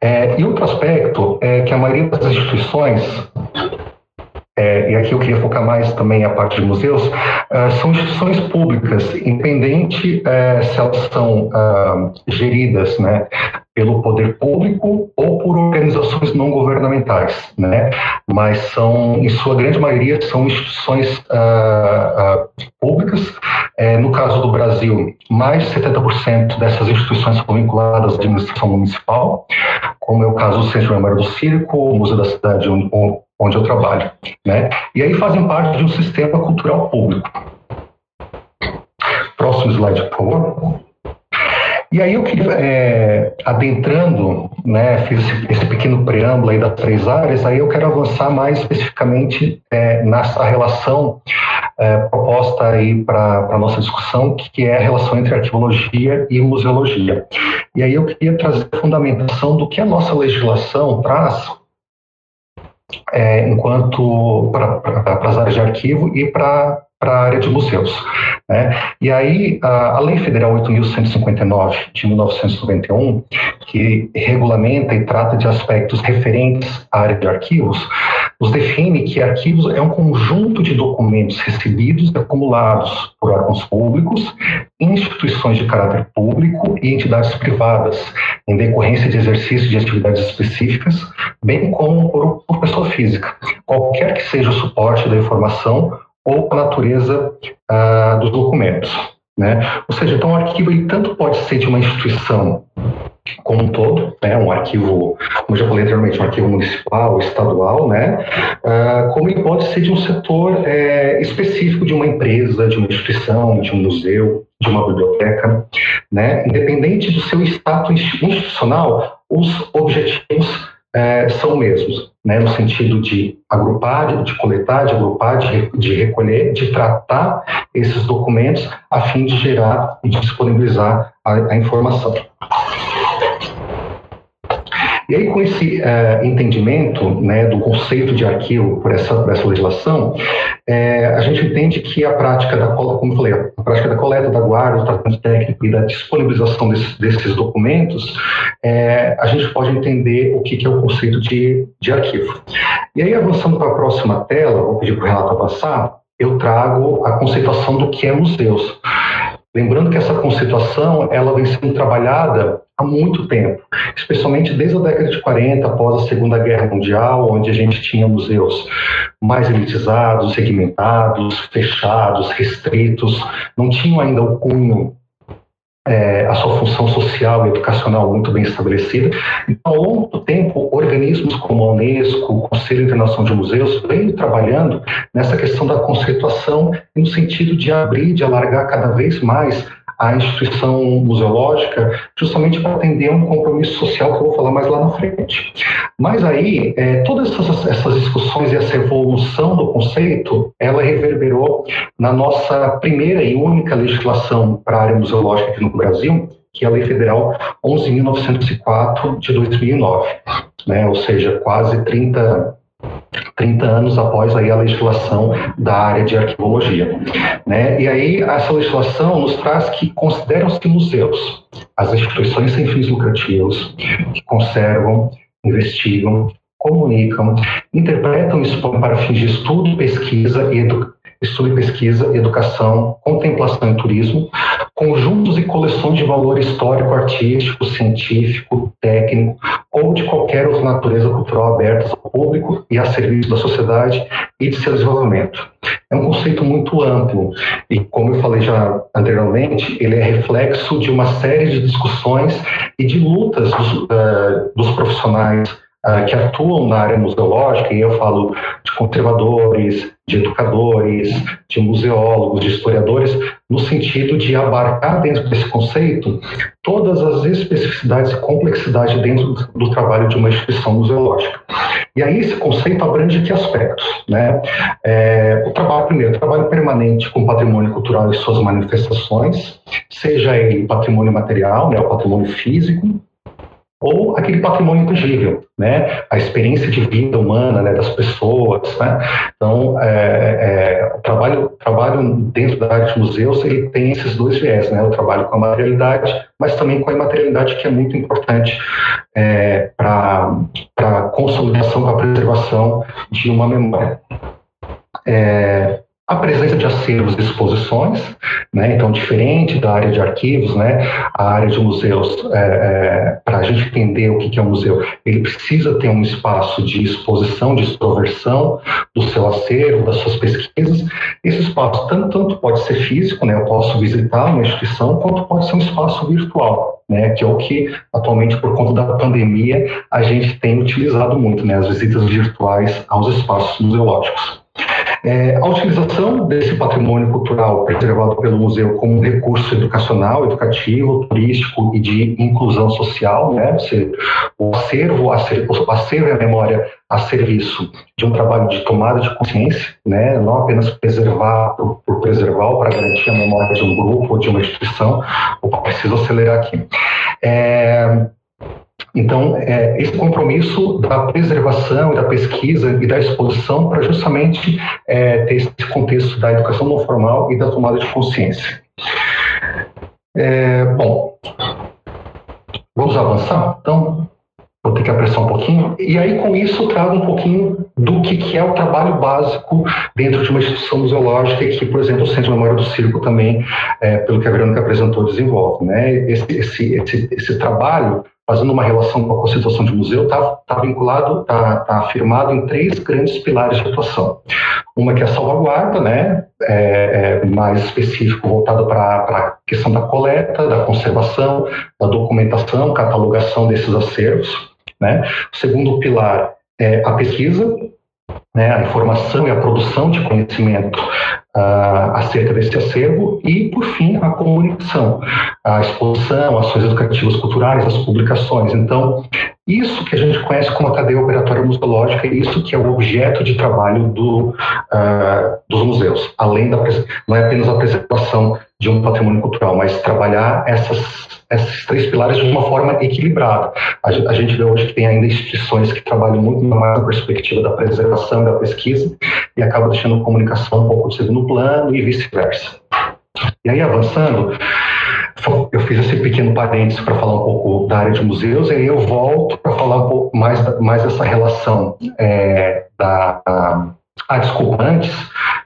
É, e outro aspecto é que a maioria das instituições é, e aqui eu queria focar mais também a parte de museus, uh, são instituições públicas, independente uh, se elas são uh, geridas né, pelo poder público ou por organizações não governamentais, né? Mas são, em sua grande maioria, são instituições públicas. É, no caso do Brasil, mais de 70% dessas instituições são vinculadas à administração municipal, como é o caso do Centro de Memória do Circo, o Museu da Cidade, onde eu trabalho. Né? E aí fazem parte de um sistema cultural público. Próximo slide, por favor. E aí eu queria, é, adentrando, né, fiz esse, esse, pequeno preâmbulo aí das três áreas, aí eu quero avançar mais especificamente é, nessa relação é, proposta aí para a nossa discussão, que é a relação entre arqueologia e museologia. E aí eu queria trazer a fundamentação do que a nossa legislação traz é, enquanto para as áreas de arquivo e para a área de museus. Né? E aí, a, a Lei Federal 8.159 de 1991, que regulamenta e trata de aspectos referentes à área de arquivos, nos define que arquivos é um conjunto de documentos recebidos e acumulados por órgãos públicos, instituições de caráter público e entidades privadas, em decorrência de exercício de atividades específicas, bem como por, por pessoa física, qualquer que seja o suporte da informação ou a natureza uh, dos documentos. Né? Ou seja, então o arquivo ele tanto pode ser de uma instituição como um todo, né, um arquivo, como eu já falei anteriormente, um arquivo municipal, estadual, né, uh, como ele pode ser de um setor é, específico de uma empresa, de uma instituição, de um museu, de uma biblioteca, né, independente do seu status institucional, os objetivos é, são mesmos, né, no sentido de agrupar, de coletar, de agrupar, de, de recolher, de tratar esses documentos a fim de gerar e de disponibilizar a, a informação. E aí, com esse uh, entendimento né, do conceito de arquivo por essa, por essa legislação, é, a gente entende que a prática da, como falei, a prática da coleta, da guarda, do tratamento técnico e da disponibilização desses, documentos, é, a gente pode entender o que, que é o conceito de, de arquivo. E aí, avançando para a próxima tela, vou pedir para o Renato avançar, eu trago a conceituação do que é museus. Lembrando que essa conceituação ela vem sendo trabalhada há muito tempo, especialmente desde a década de 40, após a Segunda Guerra Mundial, onde a gente tinha museus mais elitizados, segmentados, fechados, restritos, não tinham ainda o cunho é, a sua função social e educacional muito bem estabelecida. Então, ao longo do tempo, organismos como a Unesco, o Conselho Internacional de Museus, vêm trabalhando nessa questão da conceituação no sentido de abrir, de alargar cada vez mais a instituição museológica, justamente para atender um compromisso social que eu vou falar mais lá na frente. Mas aí, é, todas essas, essas discussões e essa evolução do conceito, ela reverberou na nossa primeira e única legislação para a área museológica aqui no Brasil, que é a Lei Federal 11.904 de 2009, né? ou seja, quase 30 30 anos após aí a legislação da área de arquivologia. Né? E aí essa legislação nos traz que consideram-se museus as instituições sem fins lucrativos que conservam, investigam, comunicam, interpretam e expõem para fins de estudo, pesquisa e educação estudo e pesquisa, educação, contemplação e turismo, conjuntos e coleções de valor histórico, artístico, científico, técnico ou de qualquer outra natureza cultural abertas ao público e a serviço da sociedade e de seu desenvolvimento. É um conceito muito amplo e, como eu falei já anteriormente, ele é reflexo de uma série de discussões e de lutas dos, uh, dos profissionais uh, que atuam na área museológica, e eu falo de conservadores, de educadores, de museólogos, de historiadores, no sentido de abarcar dentro desse conceito todas as especificidades e complexidade dentro do trabalho de uma instituição museológica. E aí esse conceito abrange que aspectos? Né? É, o trabalho, primeiro, o trabalho permanente com patrimônio cultural e suas manifestações, seja ele patrimônio material, né, o patrimônio físico, ou aquele patrimônio intangível, né? A experiência de vida humana, né, das pessoas, né? Então, é, é, o trabalho, trabalho dentro da área de museus ele tem esses dois viés, né? O trabalho com a materialidade, mas também com a imaterialidade que é muito importante é, para a consolidação, para a preservação de uma memória. É, a presença de acervos e exposições, né? então diferente da área de arquivos, né? a área de museus, é, é, para a gente entender o que é um museu, ele precisa ter um espaço de exposição, de extroversão do seu acervo, das suas pesquisas. Esse espaço tanto, tanto pode ser físico, né? eu posso visitar uma instituição, quanto pode ser um espaço virtual. Né, que é o que atualmente por conta da pandemia a gente tem utilizado muito, né, as visitas virtuais aos espaços museológicos. É, a utilização desse patrimônio cultural preservado pelo museu como um recurso educacional, educativo, turístico e de inclusão social, né? Seja, o acervo, o acervo a memória a serviço de um trabalho de tomada de consciência, né? Não apenas preservar por, por preservar ou para garantir a memória de um grupo ou de uma instituição. Opa, preciso acelerar aqui. É, então, é, esse compromisso da preservação, da pesquisa e da exposição para justamente é, ter esse contexto da educação não formal e da tomada de consciência. É, bom, vamos avançar? Então, vou ter que apressar um pouquinho. E aí, com isso, trago um pouquinho do que, que é o trabalho básico dentro de uma instituição museológica que, por exemplo, o Centro de Memória do Circo também, é, pelo que a Verônica apresentou, desenvolve. Né? Esse, esse, esse, esse trabalho fazendo uma relação com a constituição de museu, está tá vinculado, está tá afirmado em três grandes pilares de atuação. Uma que é a salvaguarda, né, é, é mais específico, voltado para a questão da coleta, da conservação, da documentação, catalogação desses acervos. Né. O segundo pilar é a pesquisa, né, a informação e a produção de conhecimento uh, acerca desse acervo e, por fim, a comunicação, a exposição, ações educativas culturais, as publicações. Então, isso que a gente conhece como a cadeia operatória museológica, isso que é o objeto de trabalho do, uh, dos museus, além da não é apenas a preservação de um patrimônio cultural, mas trabalhar essas esses três pilares de uma forma equilibrada. A a gente vê hoje que tem ainda instituições que trabalham muito na perspectiva da preservação da pesquisa, e acaba deixando a comunicação um pouco de segundo plano e vice-versa. E aí, avançando, eu fiz esse pequeno parênteses para falar um pouco da área de museus, e aí eu volto para falar um pouco mais, mais dessa relação é, da. Ah, desculpa, antes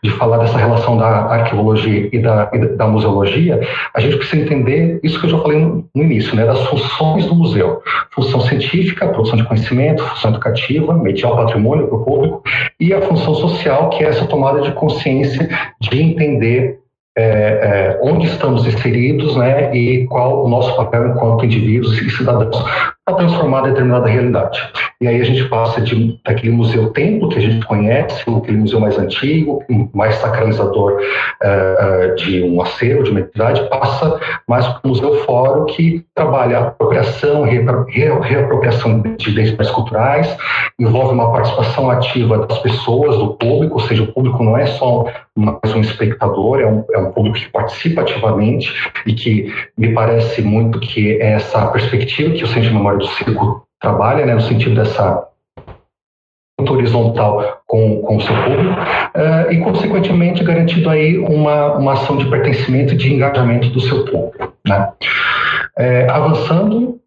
de falar dessa relação da arqueologia e da, e da museologia, a gente precisa entender isso que eu já falei no, no início, né, das funções do museu. Função científica, produção de conhecimento, função educativa, mediar o patrimônio para o público, e a função social, que é essa tomada de consciência de entender é, é, onde estamos inseridos né, e qual o nosso papel enquanto indivíduos e cidadãos para transformar determinada realidade. E aí a gente passa de, daquele museu templo que a gente conhece, aquele museu mais antigo, mais sacralizador uh, de um acervo, de uma entidade, passa mais para o museu fórum que trabalha a apropriação, reapropriação de identidades culturais, envolve uma participação ativa das pessoas, do público, ou seja, o público não é só mais um espectador, é um, é um público que participa ativamente e que me parece muito que é essa perspectiva que o Centro de Memória do Circo trabalha, né, no sentido dessa horizontal com, com o seu público uh, e, consequentemente, garantindo aí uma, uma ação de pertencimento e de engajamento do seu público. Né? É, avançando,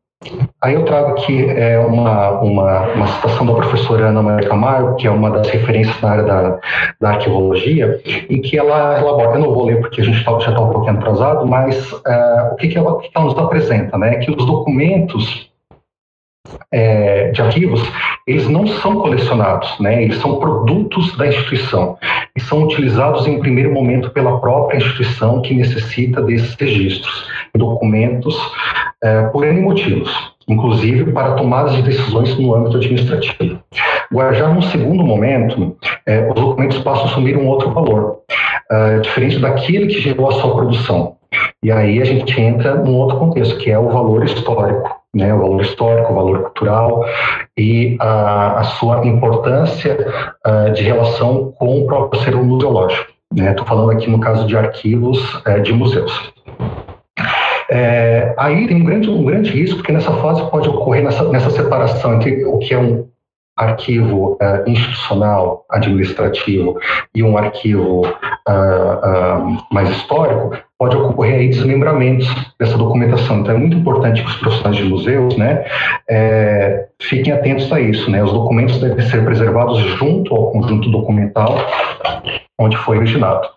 aí eu trago aqui é, uma, uma, uma citação da professora Ana Maria Camargo, que é uma das referências na área da, da arqueologia, em que ela elabora, eu não vou ler porque a gente tá, já está um pouquinho atrasado, mas uh, o que, que, ela, que ela nos apresenta, né? Que os documentos é, de arquivos, eles não são colecionados, né? eles são produtos da instituição e são utilizados em um primeiro momento pela própria instituição que necessita desses registros documentos é, por N motivos, inclusive para tomadas de decisões no âmbito administrativo. Agora, já num segundo momento, é, os documentos passam a assumir um outro valor, é, diferente daquilo que gerou a sua produção. E aí a gente entra num outro contexto, que é o valor histórico né, o valor histórico, o valor cultural e a, a sua importância uh, de relação com o próprio acervo museológico. Estou né? falando aqui no caso de arquivos uh, de museus. É, aí tem um grande, um grande risco, porque nessa fase pode ocorrer nessa, nessa separação entre o que é um arquivo uh, institucional, administrativo e um arquivo uh, uh, mais histórico, pode ocorrer aí desmembramentos dessa documentação. Então é muito importante que os profissionais de museus né, é, fiquem atentos a isso. Né? Os documentos devem ser preservados junto ao conjunto documental onde foi originado.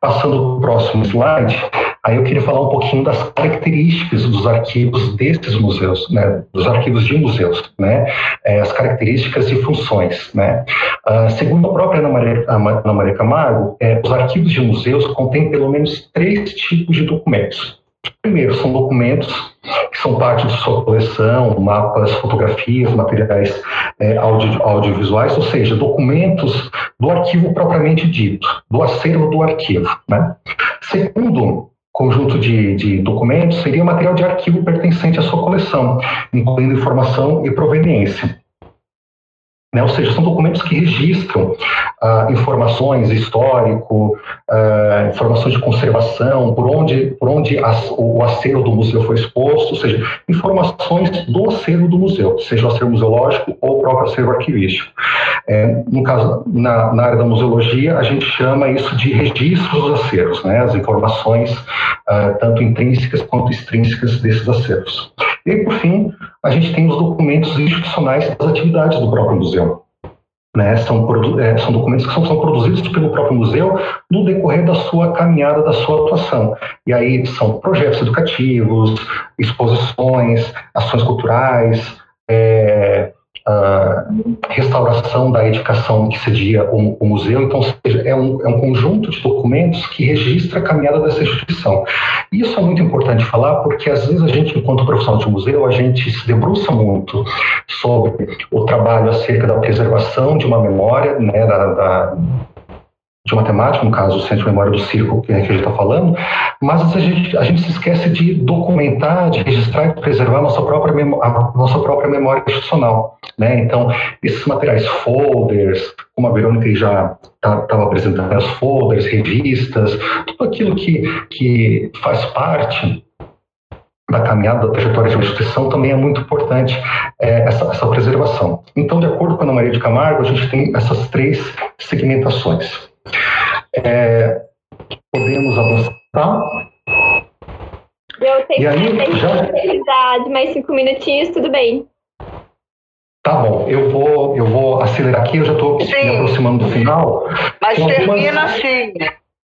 Passando para o próximo slide, Aí eu queria falar um pouquinho das características dos arquivos desses museus, né, dos arquivos de museus, né, é, as características e funções, né. Uh, segundo a própria Ana Maria, Ana Maria Camargo, é, os arquivos de museus contêm pelo menos três tipos de documentos. Primeiro, são documentos que são parte de sua coleção, mapas, fotografias, materiais é, audio, audiovisuais, ou seja, documentos do arquivo propriamente dito, do acervo do arquivo. Né? Segundo, conjunto de, de, documentos seria material de arquivo pertencente à sua coleção, incluindo informação e proveniência. Né? Ou seja, são documentos que registram ah, informações, histórico, ah, informações de conservação, por onde, por onde as, o, acervo do museu foi exposto, ou seja, informações do acervo do museu, seja o acervo museológico ou o próprio acervo arquivístico. É, no caso, na, na, área da museologia, a gente chama isso de registros dos acervos, né? as informações ah, tanto intrínsecas quanto extrínsecas desses acervos. E, por fim, a gente tem os documentos institucionais das atividades do próprio museu. Né, são, é, são, documentos que são, são, produzidos pelo próprio museu no decorrer da sua caminhada, da sua atuação. E aí são projetos educativos, exposições, ações culturais, é, a restauração da edificação que cedia o, o museu. Então, seja, é um, é um conjunto de documentos que registra a caminhada dessa instituição. Isso é muito importante falar porque, às vezes, a gente, enquanto profissional de museu, a gente se debruça muito sobre o trabalho acerca da preservação de uma memória, né, da, da de matemática, no caso o Centro de Memória do Circo que, a gente está falando, mas a gente, a gente se esquece de documentar, de registrar e preservar a nossa própria, a nossa própria memória institucional. Né? Então, esses materiais, folders, como a Verônica já estava tá, apresentando, as folders, revistas, tudo aquilo que, que faz parte da caminhada, da trajetória de uma instituição, também é muito importante é, essa, essa, preservação. Então, de acordo com a Ana Maria de Camargo, a gente tem essas três segmentações. É, podemos avançar? Eu tenho que já... de mais cinco minutinhos, tudo bem. Tá bom, eu vou, eu vou acelerar aqui, eu já estou me aproximando do final. Mas termina algumas... assim,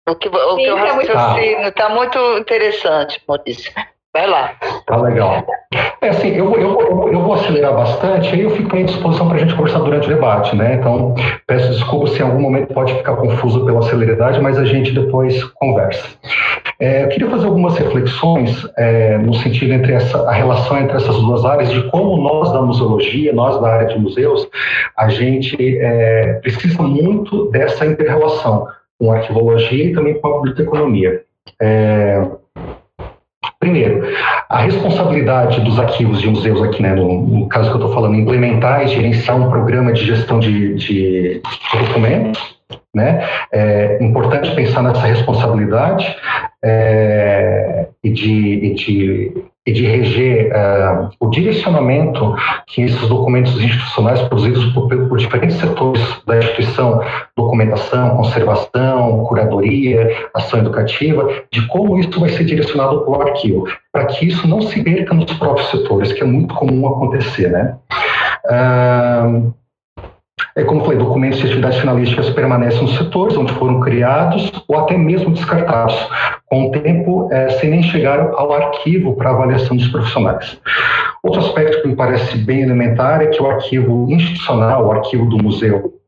o que, o Sim, que eu tá raciocínio, está tá muito interessante, Maurício. Vai lá. Tá legal. É assim, eu, eu, eu, eu vou acelerar bastante, aí eu fico à disposição para a gente conversar durante o debate, né? Então, peço desculpas se em algum momento pode ficar confuso pela celeridade, mas a gente depois conversa. É, eu queria fazer algumas reflexões é, no sentido entre essa, a relação entre essas duas áreas, de como nós da museologia, nós da área de museus, a gente é, precisa muito dessa inter-relação com a arquivologia e também com a biblioteconomia. É, Primeiro, a responsabilidade dos arquivos de museus aqui, né, no, no caso que eu estou falando, implementar e gerenciar um programa de gestão de, de, documentos, né? É importante pensar nessa responsabilidade é, e, de, e, de, e de reger uh, o direcionamento que esses documentos institucionais produzidos por, por, diferentes setores da instituição, documentação, conservação, curadoria, ação educativa, de como isso vai ser direcionado para o arquivo, para que isso não se perca nos próprios setores, que é muito comum acontecer, né? Uh, é como falei, documentos de atividades finalísticas permanecem nos setores onde foram criados ou até mesmo descartados, com o tempo é, sem nem chegar ao arquivo para avaliação dos profissionais. Outro aspecto que me parece bem elementar é que o arquivo institucional, o arquivo do museu,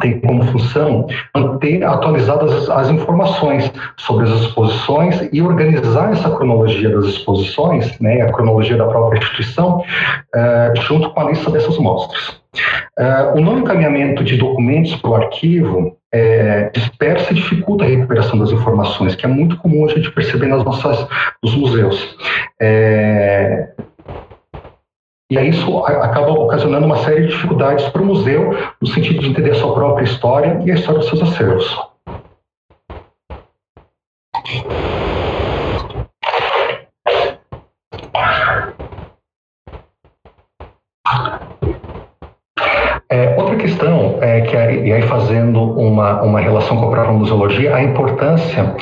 tem como função manter atualizadas as informações sobre as exposições e organizar essa cronologia das exposições, né, a cronologia da própria instituição, uh, junto com a lista dessas mostras. Uh, o não encaminhamento de documentos para o arquivo é, dispersa e dificulta a recuperação das informações, que é muito comum a gente perceber nas nossas, nos museus. É, e aí isso acaba ocasionando uma série de dificuldades para o museu, no sentido de entender a sua própria história e a história dos seus acervos. É, outra questão é que, e aí fazendo uma, uma relação com a própria museologia, a importância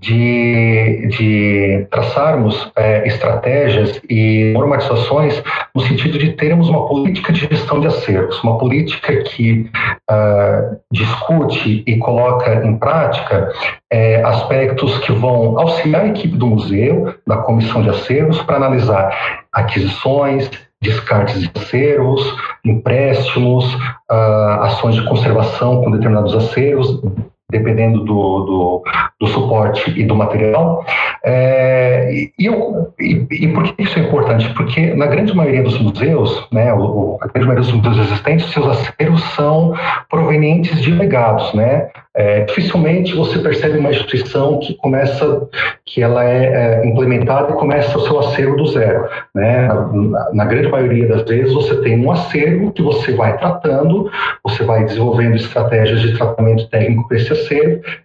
de, de traçarmos é, estratégias e normatizações no sentido de termos uma política de gestão de acervos, uma política que uh, discute e coloca em prática é, aspectos que vão auxiliar a equipe do museu, da comissão de acervos, para analisar aquisições, descartes de acervos, empréstimos, uh, ações de conservação com determinados acervos, dependendo do, do, do, suporte e do material. É, e, eu, e, e, por que isso é importante? Porque na grande maioria dos museus, né, o, a grande maioria dos museus existentes, seus acervos são provenientes de legados, né? É, dificilmente você percebe uma instituição que começa, que ela é, é implementada e começa o seu acervo do zero. Né? Na, na, grande maioria das vezes você tem um acervo que você vai tratando, você vai desenvolvendo estratégias de tratamento técnico para esse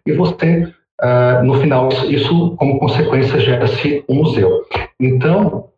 e você Uh, no final, isso, como consequência, gera-se um museu. Então,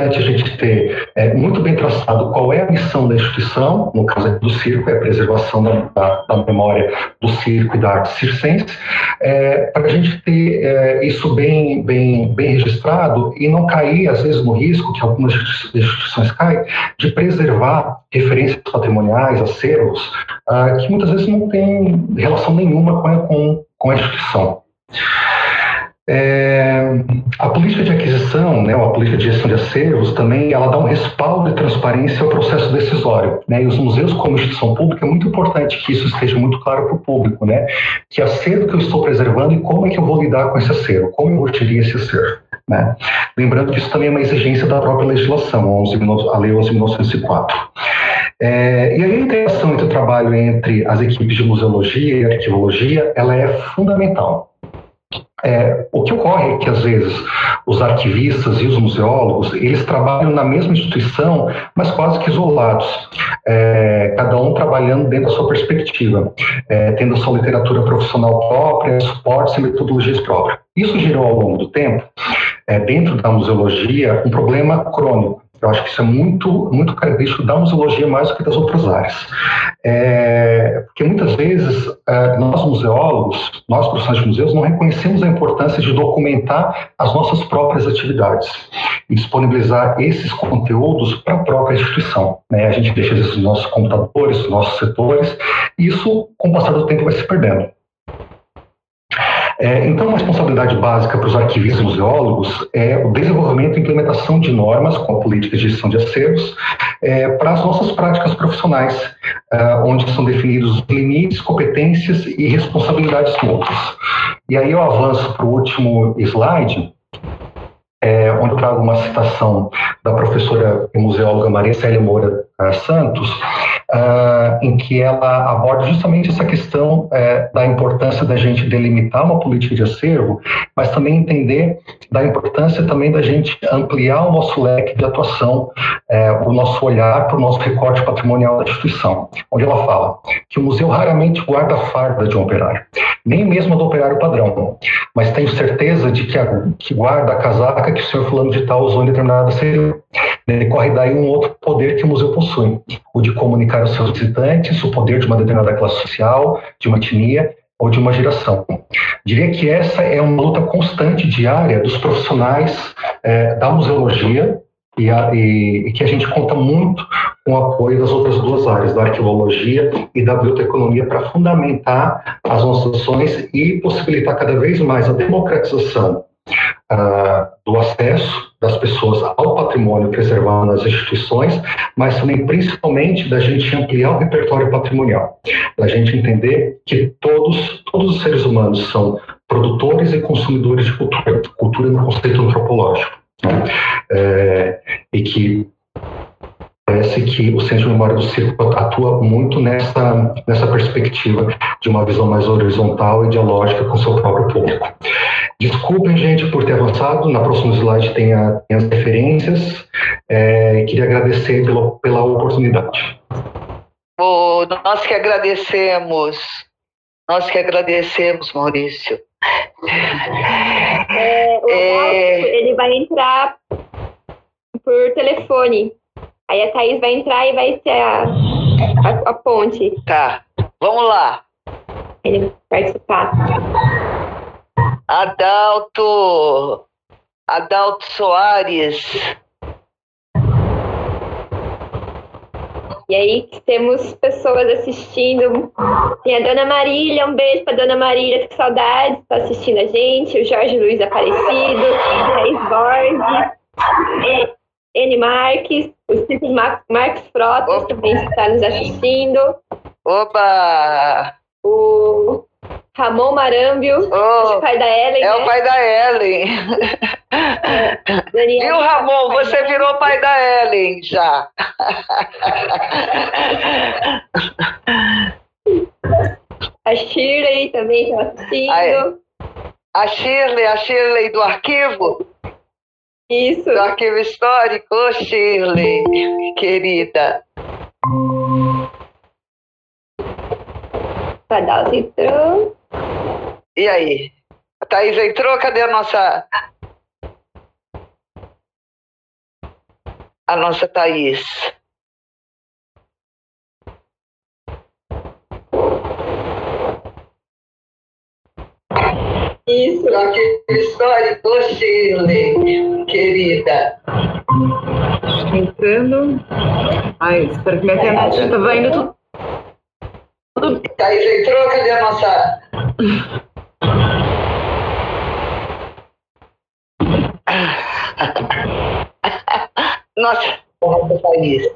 a gente ter é, muito bem traçado qual é a missão da instituição, no caso do circo, é a preservação da, da, da memória do circo e da arte circense, é, para a gente ter é, isso bem, bem, bem registrado e não cair, às vezes, no risco, que algumas instituições caem, de preservar referências patrimoniais, acervos, ah, que muitas vezes não têm relação nenhuma com, com, com a instituição. É, a política de aquisição, né, a política de gestão de acervos, também ela dá um respaldo e transparência ao processo decisório. Né, e os museus, como instituição pública, é muito importante que isso esteja muito claro para o público, né, que acervo que eu estou preservando e como é que eu vou lidar com esse acervo, como eu vou gerir esse acervo. Né. Lembrando que isso também é uma exigência da própria legislação, a Lei 11.904. É, e a interação entre o trabalho entre as equipes de museologia e arquivologia, ela é fundamental. É, o que ocorre é que, às vezes, os arquivistas e os museólogos, eles trabalham na mesma instituição, mas quase que isolados, é, cada um trabalhando dentro da sua perspectiva, é, tendo a sua literatura profissional própria, suportes e metodologias próprias. Isso gerou, ao longo do tempo, é, dentro da museologia um problema crônico. Eu acho que isso é muito, muito característico da museologia mais do que das outras áreas. É, porque muitas vezes é, nós museólogos, nós profissionais de museus, não reconhecemos a importância de documentar as nossas próprias atividades e disponibilizar esses conteúdos para a própria instituição. Né? A gente deixa isso nos nossos computadores, nos nossos setores, e isso, com o passar do tempo, vai se perdendo. É, então, uma responsabilidade básica para os arquivistas e museólogos é o desenvolvimento e implementação de normas com a política de gestão de acervos é, para as nossas práticas profissionais, é, onde são definidos limites, competências e responsabilidades mútuas. E aí eu avanço para o último slide, é, onde eu trago uma citação da professora e museóloga Maria Célia Moura uh, Santos, uh, em que ela aborda justamente essa questão uh, da importância da gente delimitar uma política de acervo, mas também entender da importância também da gente ampliar o nosso leque de atuação, é, o nosso olhar para o nosso recorte patrimonial da instituição, onde ela fala que o museu raramente guarda a farda de um operário, nem mesmo do operário padrão, mas tenho certeza de que, a, que guarda a casaca que o senhor fulano de tal usou em determinada cerimônia. Decorre daí um outro poder que o museu possui, o de comunicar aos seus visitantes o poder de uma determinada classe social, de uma etnia ou de uma geração. Diria que essa é uma luta constante diária dos profissionais é, da museologia e, a, e, e, que a gente conta muito com o apoio das outras duas áreas, da arqueologia e da biotecnologia, para fundamentar as nossas ações e possibilitar cada vez mais a democratização uh, do acesso das pessoas ao patrimônio preservado nas instituições, mas também, principalmente, da gente ampliar o repertório patrimonial, da gente entender que todos, todos os seres humanos são produtores e consumidores de cultura, cultura no conceito antropológico, né? é, e que parece que o Centro de Memória do Circo atua muito nessa, nessa perspectiva de uma visão mais horizontal e dialógica com o seu próprio público. Desculpem, gente, por ter avançado. Na próxima slide tem, a, tem as referências. É, queria agradecer pela, pela oportunidade. Oh, nós que agradecemos. Nós que agradecemos, Maurício. É, o é... ele vai entrar por telefone. Aí a Thaís vai entrar e vai ser a, a, a ponte. Tá, vamos lá. Ele vai participar. Adalto, Adalto Soares. E aí temos pessoas assistindo. Tem a Dona Marília, um beijo para Dona Marília, que saudade, está assistindo a gente. O Jorge Luiz Aparecido, Reis Borges, N. Marques, o Ciclo Marcos Frotas também está nos assistindo. Opa! O Ramon Marambio, oh, o pai da Ellen. É né? o pai da Ellen. É, Viu, Ramon? Você virou pai da Ellen já. A Shirley também está assistindo. A Shirley, a Shirley do arquivo? Isso. Do arquivo histórico, Ô, Shirley, querida. Cadê entrou? E aí? A Thaís entrou? Cadê a nossa. A nossa Thaís? Isso. Aqui, histórico Chile, querida. Entrando. Ai, espero que minha internet estava indo tudo. tudo. Thaís entrou? Cadê a nossa. Nossa, nossa Thaís.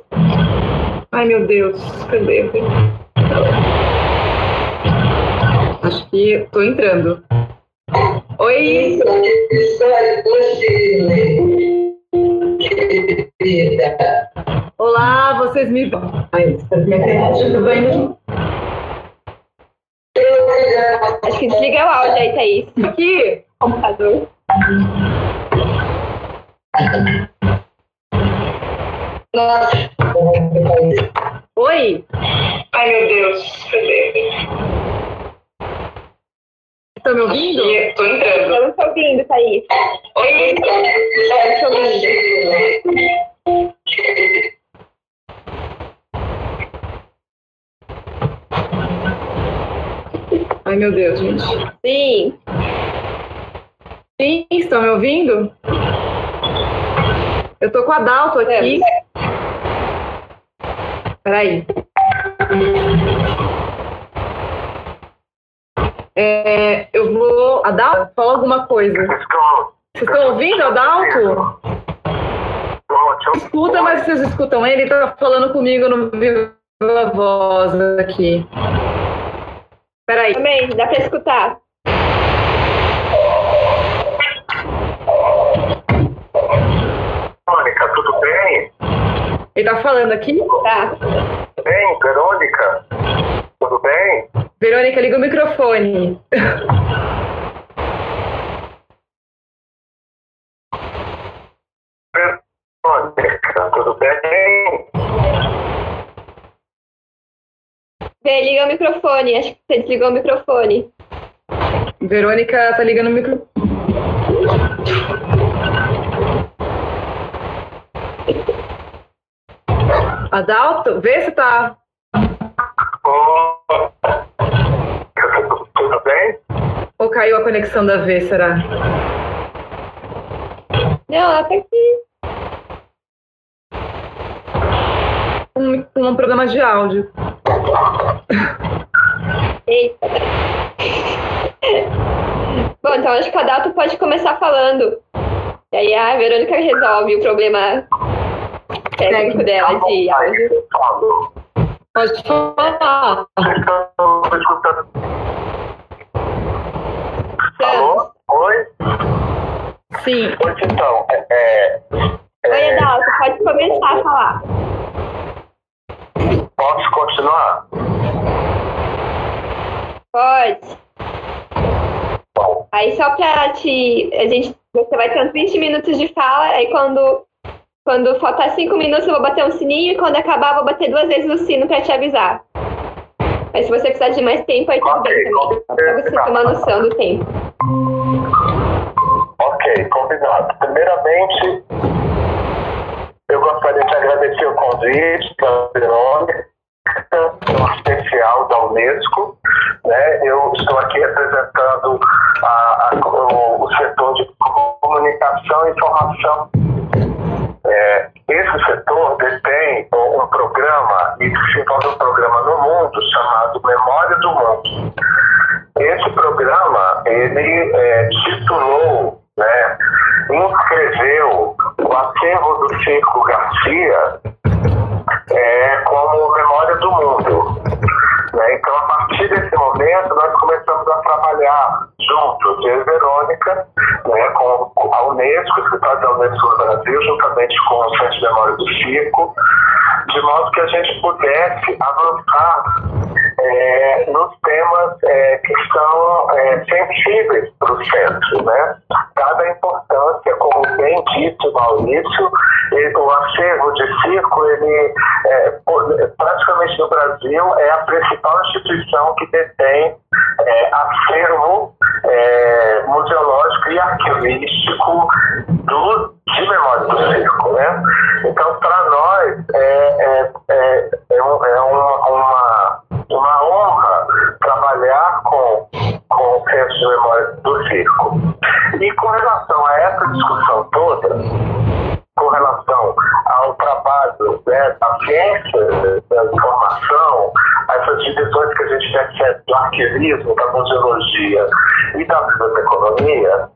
Ai, meu Deus, cadê? Acho que estou entrando. Oi! Olá, vocês me. Que minha internet esteja indo. Acho que desliga o áudio aí, Thaís. Aqui. Computador. Nossa. Oi. Ai, meu Deus. Cadê? Estão estão me ouvindo? Estou entrando. Estamos te ouvindo, Thaís. Oi, Estamos te ouvindo. Ai, meu Deus, gente. Sim. Sim, estão me ouvindo? Eu tô com a Dalto aqui. Peraí. É, vou. Adalto, fala alguma coisa. Vocês estão ouvindo, Adalto? Escuta, mas vocês escutam ele? Ele tá falando comigo no viva voz aqui. Peraí. Também, dá pra escutar. Verônica, tudo bem? Ele tá falando aqui? Tá. Bem, Verônica? Tudo bem? Verônica, liga o microfone. Vê, liga o microfone. Acho que você desligou o microfone. Verônica tá ligando o microfone. Adalto, vê se tá. Oh, tudo, bem? Ou caiu a conexão da V, será? Não, ela tá aqui. Um, um programa de áudio. Eita. Bom, então acho que a Dalto pode começar falando. E aí a Verônica resolve o problema técnico dela de áudio. Pode falar. Alô? Oi? Sim. Pois então, é, é, Oi, Adalto, pode começar a falar. Posso continuar? Pode. Bom, Aí só pra te. A gente. Você vai ter uns 20 minutos de fala, aí quando. Quando faltar 5 minutos eu vou bater um sininho e quando acabar eu vou bater duas vezes o sino pra te avisar. Mas se você precisar de mais tempo, aí tudo bem também. Só pra você uma noção do tempo. ok, combinado. Primeiramente, eu gostaria de agradecer o convite Verônica, especial da Unesco. Né? Eu estou aqui representando a- a- o, o setor de comunicação e informação. É, esse setor detém um, programa e desenvolve um programa no mundo chamado Memória do Mundo. Esse programa, ele é, titulou, né, inscreveu o acervo do Circo Garcia é, como Memória do Mundo. né? Então, a partir desse momento, nós começamos a trabalhar juntos, eu e Verônica, né, com a Unesco, o escritório da Unesco no Brasil, juntamente com o Centro de Memória do Circo, de modo que a gente pudesse avançar é, nos temas é, que são é, sensíveis para o centro, né? Dada a importância, como bem dito Maurício, ele- o acervo de circo, ele é, praticamente no Brasil é a principal instituição que detém é, acervo museológico e arquivístico do, de memória do circo, né? Então, para nós, é, é, é, é, um- é uma, uma, uma honra trabalhar com, com o Centro de Memória do Circo. E com relação a essa discussão toda, com relação ao trabalho né, da ciência, da informação, essas divisões que a gente recebe do arquivismo, da museologia e da biblioteconomia,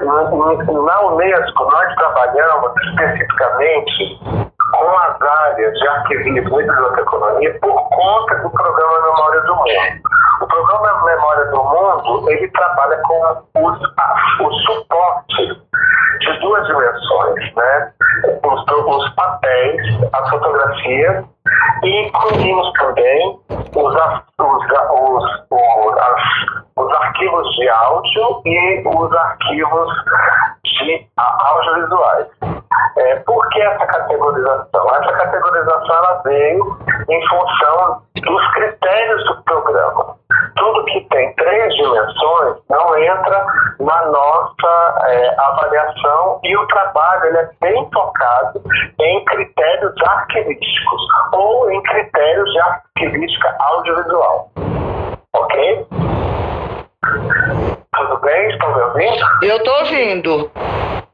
na Unesco nós trabalhamos especificamente com as áreas de arquivismo e biblioteconomia por conta do programa Memória do Mundo. O programa Memória do Mundo, ele trabalha com os, o suporte de duas dimensões, né? Os, os papéis, as fotografias e incluímos também os, os, os, os, as- os arquivos de áudio e os arquivos de audiovisuais. É, por que essa categorização? Essa categorização ela veio em função dos critérios do programa que tem três dimensões não entra na nossa é, avaliação e o trabalho ele é bem focado em critérios arquivísticos ou em critérios de arquivística audiovisual. Ok? Tudo bem? Estão me ouvindo? Eu estou ouvindo.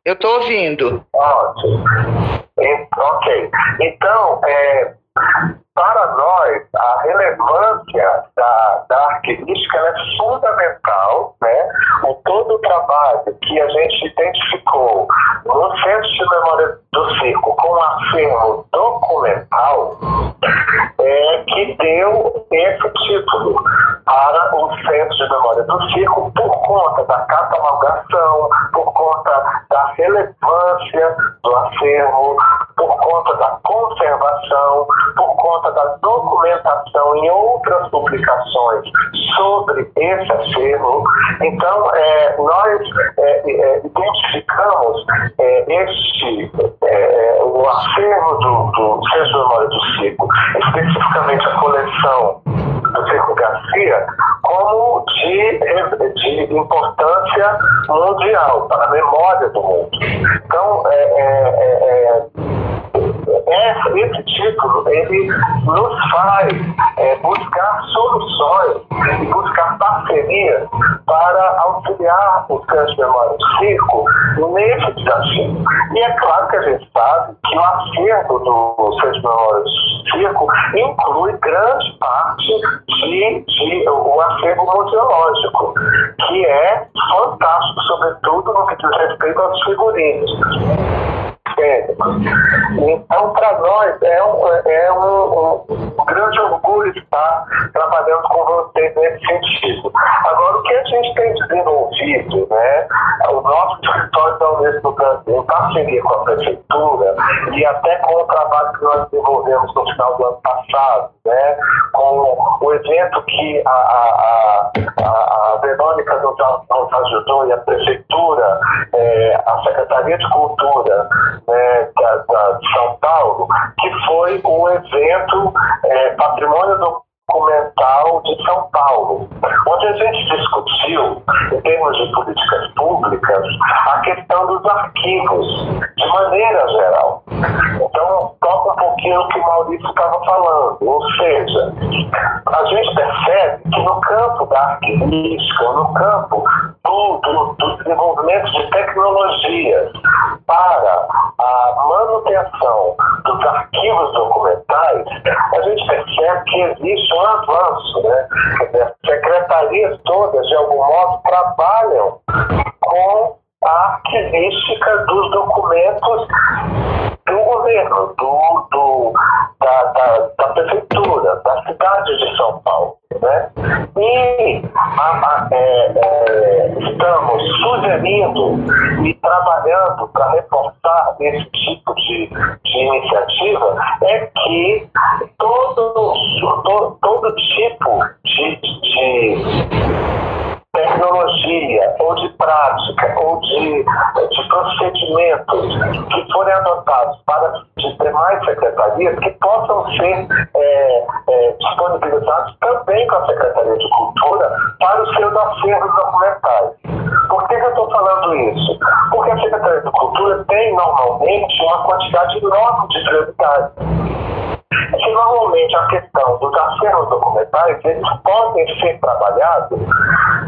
Eu estou ouvindo. Ótimo. Ok. Então, é, para nós, a relevância da, da arquivística é fundamental, né? O todo o trabalho que a gente identificou no Centro de Memória do Circo com um acervo documental é que deu esse título para o Centro de Memória do Circo por conta da catalogação, por conta da relevância do acervo, por conta da conservação, por conta da documentação em outras publicações sobre esse acervo. Então, é, nós é, é, identificamos é, este, é, o acervo do, do Centro de Memória do Circo, especificamente a coleção do Circo Garcia, como de, de importância mundial, para a memória do mundo. Então, é, é, é, esse título ele nos faz é, buscar soluções e buscar parcerias para auxiliar o Centro de Memória do Circo nesse desafio. E é claro que a gente sabe que o acervo do Centro de Memória do Circo inclui grande parte de, de o acervo museológico, que é fantástico, sobretudo no que diz respeito aos figurinos. Então, para nós, é, um, é um, um, grande orgulho estar trabalhando com vocês nesse sentido. Agora, o que a gente tem desenvolvido, né, o nosso escritório da Unesco do Brasil, em parceria com a Prefeitura e até com o trabalho que nós desenvolvemos no final do ano passado, né, com o evento que a, a, a, a Verônica nos, nos ajudou e a Prefeitura, é, a Secretaria de Cultura, é, da, da, de São Paulo, que foi o evento é, Patrimônio Documental de São Paulo, onde a gente discutiu, em termos de políticas públicas, a questão dos arquivos, de maneira geral. Então, toca um pouquinho o que o Maurício estava falando, ou seja, a gente percebe que no campo da arquivística, no campo do, do, do desenvolvimento de tecnologias para a manutenção dos arquivos documentais, a gente percebe que existe um avanço, né? As secretarias todas, de algum modo, trabalham com arquivística dos documentos do governo, do, do da, da, da, prefeitura, da cidade de São Paulo. Né? E a, a, é, é, estamos sugerindo e trabalhando para reforçar esse tipo de, de iniciativa é que todo, todo, todo tipo de, de tecnologia, ou de prática, ou de, de procedimentos que forem adotados para as demais secretarias, que possam ser é, é, disponibilizados também com a Secretaria de Cultura para os seus acervos documentais. Por que, que eu estou falando isso? Porque a Secretaria de Cultura tem normalmente uma quantidade enorme de prioridades normalmente a questão dos acervos documentais eles podem ser trabalhados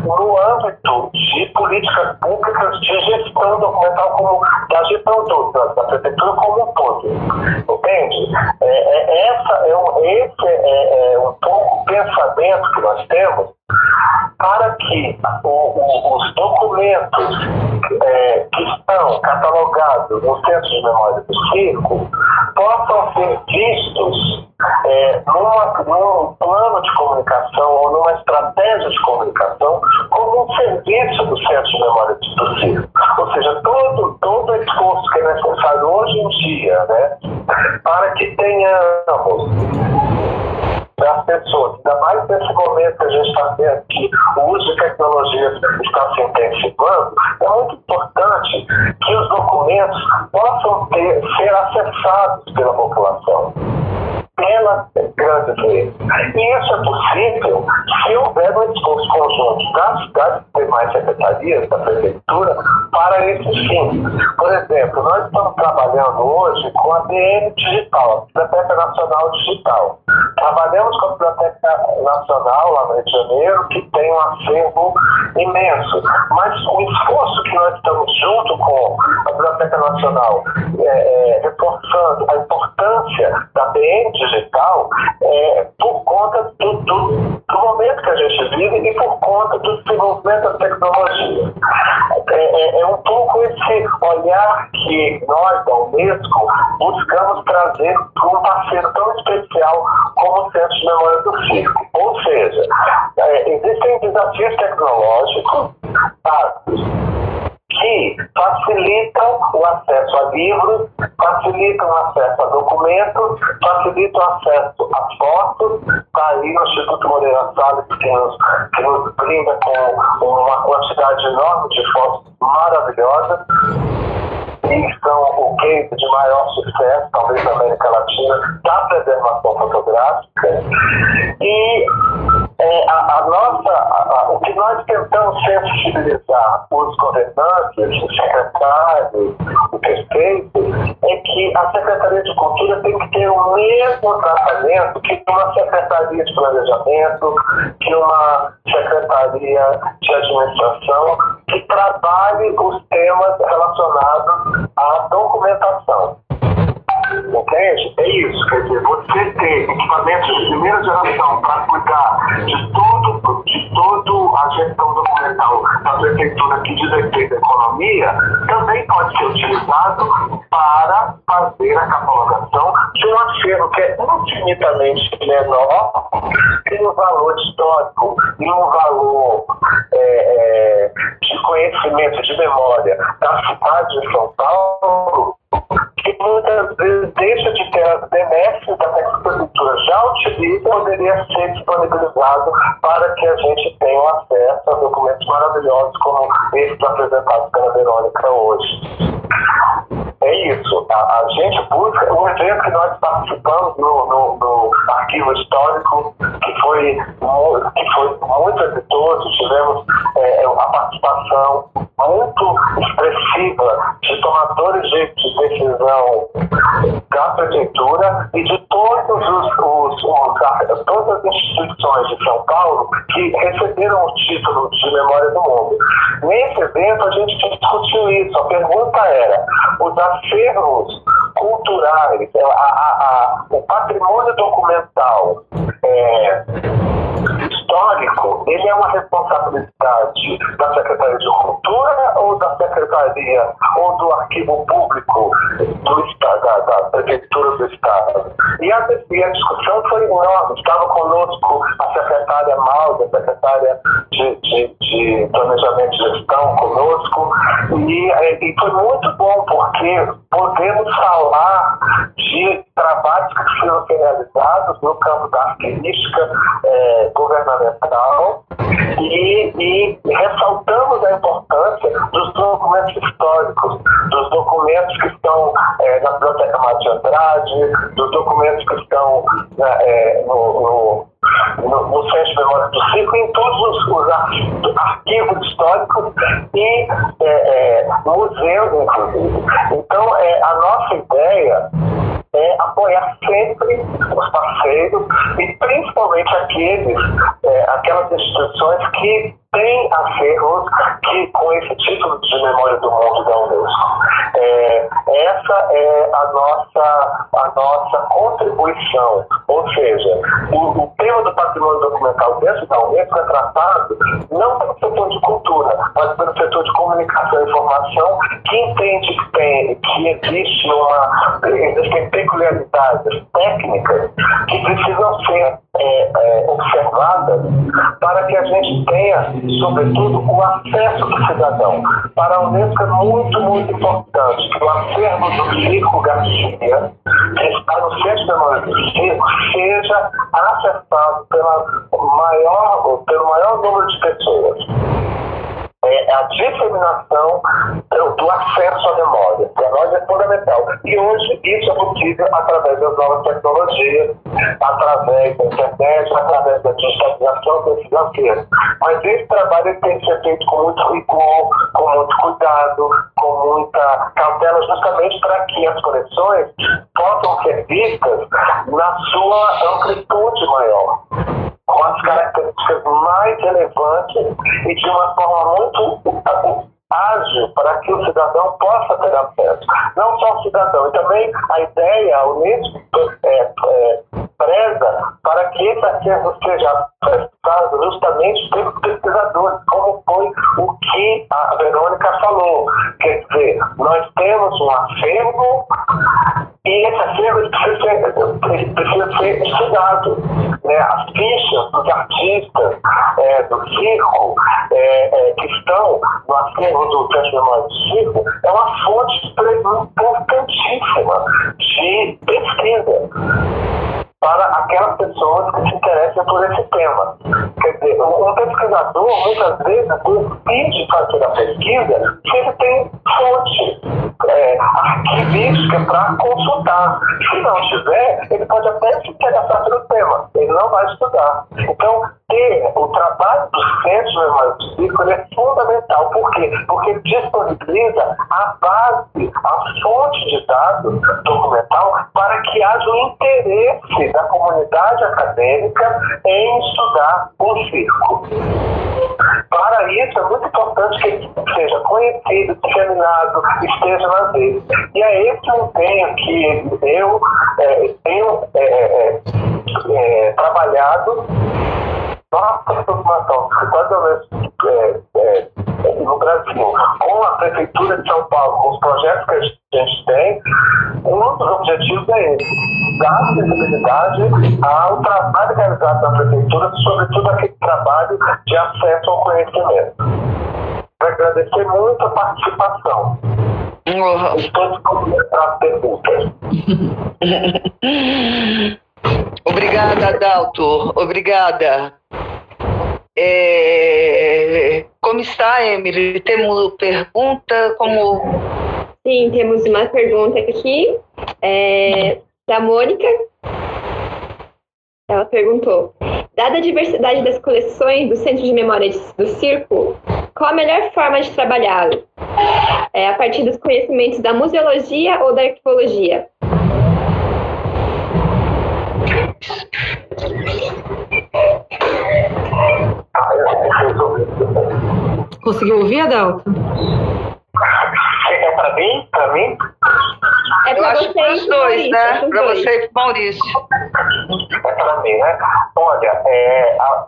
no âmbito de políticas públicas de gestão documental como da gestão toda, da prefeitura como um todo. Entende? É, é, essa é um, esse é, é um pouco o pensamento que nós temos para que o, os documentos é, que estão catalogados no Centro de Memória do Circo possam ser vistos é, numa, num plano de comunicação ou numa estratégia de comunicação como um serviço do Centro de Memória do Circo. Ou seja, todo, todo esforço que é necessário hoje em dia né, para que tenhamos das pessoas, ainda mais nesse momento que a gente está vendo que o uso de tecnologias está se intensificando, é muito importante que os documentos possam ter, ser acessados pela população. Grandes redes. E isso é possível se houver um esforço conjunto das, das demais secretarias da prefeitura para esse fim. Por exemplo, nós estamos trabalhando hoje com a BN Digital, a Biblioteca Nacional Digital. Trabalhamos com a Biblioteca Nacional lá no Rio de Janeiro, que tem um acervo imenso. Mas o esforço que nós estamos junto com a Biblioteca Nacional, é, é, reforçando a importância da BN Digital, é, por conta do, do, do, momento que a gente vive e por conta do desenvolvimento da tecnologia. É, é, é um pouco esse olhar que nós, da Unesco, buscamos trazer para um parceiro tão especial como o Centro de Memória do Circo. Ou seja, é, existem desafios tecnológicos que facilitam o acesso a livros, facilitam o acesso a documentos, facilitam o acesso a fotos. Está aí o Instituto Moreira Salles que nos, que nos brinda com uma quantidade enorme de fotos maravilhosas e são o case de maior sucesso, talvez na América Latina, da preservação fotográfica. E é, a, a, nossa, a, o que nós tentamos sensibilizar os governantes, os secretários, o prefeito, é que a Secretaria de Cultura tem que ter o mesmo tratamento que uma Secretaria de Planejamento, que uma Secretaria de Administração, que trabalhe os temas relacionados à documentação. Entende? É isso. Quer dizer, você ter equipamentos de primeira geração para cuidar de todo, de todo a gestão documental da prefeitura que diz respeito à economia, também pode ser utilizado para fazer a catalogação de um acervo que é infinitamente menor, tem um valor histórico e um valor é, é, de conhecimento, de memória da cidade de São Paulo, que muitas vezes deixa de ter as benesses da prefeitura já utiliza poderia ser disponibilizado para que a gente tenha acesso a documentos maravilhosos como esses apresentados pela Verônica hoje. É isso. A, a gente busca um evento que nós participamos no, no, no, arquivo histórico, que foi, que foi muito exitoso, tivemos é, a participação muito expressiva de tomadores de, de decisão da prefeitura e de todos os, os, os, todas as instituições de São Paulo que receberam o título de Memória do Mundo. Nesse evento a gente discutiu isso. A pergunta era: os acervos culturais, a, a, a, o patrimônio documental é, histórico, ele é uma responsabilidade da Secretaria de Cultura ou da Secretaria ou do Arquivo Público do Estado, da, da Prefeitura do Estado? E a, e a discussão foi enorme. Estava conosco a secretária Malda, a secretária de, de, de Planejamento e Gestão conosco, e, e foi muito bom porque podemos falar de trabalhos que foram realizados no campo da arquivística é, governamental e, e, ressaltamos a importância dos documentos históricos, dos documentos que estão é, na Biblioteca Mário de Andrade, dos documentos que estão né, é, no, no no, Centro de Memória do Ciclo, em todos os, os arquivos históricos e é, é, museus, inclusive. Então, é, a nossa ideia é apoiar sempre os parceiros e principalmente aqueles, é, aquelas instituições que têm acervos que, com esse título de Memória do Mundo da Unesco. É, essa é a nossa, a nossa contribuição, ou seja, o, o tema do patrimônio documental dentro da Unesco é tratado não pelo setor de cultura, mas pelo setor de comunicação e informação, que entende que, tem, que existe uma, existem peculiaridades técnicas que precisam ser é, é, para que a gente tenha, sobretudo, o acesso do cidadão. Para a Unesco é muito, muito importante que o acervo do Circo Garcia, que está no Centro Memória do Circo, seja acessado pela maior, pelo maior número de pessoas. É, é a disseminação do acesso à memória. Para nós é fundamental. E hoje isso é possível através das novas tecnologias, através da internet, através da digitalização do financeiro. Mas esse trabalho tem que ser feito com muito rigor, com muito cuidado, com muita cautela, justamente para que as conexões possam ser vistas na sua amplitude maior com as características mais relevantes e de uma forma muito ágil para que o cidadão possa ter acesso. Não só o cidadão, e também a ideia, a Unesco é, é, preza para que esse acervo seja prestado justamente pelos pesquisadores, como foi o que a Verônica falou. Quer dizer, nós temos um acervo e esse acervo precisa ser, precisa ser estudado. Né? As fichas dos artistas é, do circo é, é, que estão no acervo do Centro de Circo é uma fonte importantíssima de pesquisa para aquelas pessoas que se interessam por esse tema. Um pesquisador muitas vezes decide fazer a pesquisa se ele tem fonte é, arquivística para consultar. Se não tiver, ele pode até se interessar pelo tema, ele não vai estudar. Então, ter o trabalho do centro do círculo é fundamental. Por quê? Porque disponibiliza a base, a fonte de dados documental para que haja um interesse da comunidade acadêmica em estudar o circo. Para isso, é muito importante que seja conhecido, disseminado, esteja nas redes. E é esse o empenho que eu é, tenho é, é, é trabalhado nossa preocupação é, é, no Brasil, com a Prefeitura de São Paulo, com os projetos que a gente tem, um dos objetivos é esse, dar visibilidade ao trabalho realizado na Prefeitura, sobretudo aquele trabalho de acesso ao conhecimento. Quero agradecer muito a participação. Estou para as perguntas. Obrigada, Adalto. Obrigada. É... Como está, Emily? Temos pergunta? Como. Sim, temos uma pergunta aqui é, da Mônica. Ela perguntou: Dada a diversidade das coleções do Centro de Memória do Circo, qual a melhor forma de trabalhá-lo? É a partir dos conhecimentos da museologia ou da arqueologia? Conseguiu ouvir, Adalto? É para mim? Para mim? É para você para os dois, né? Para você e para Maurício. É para mim, né? Olha, é, a,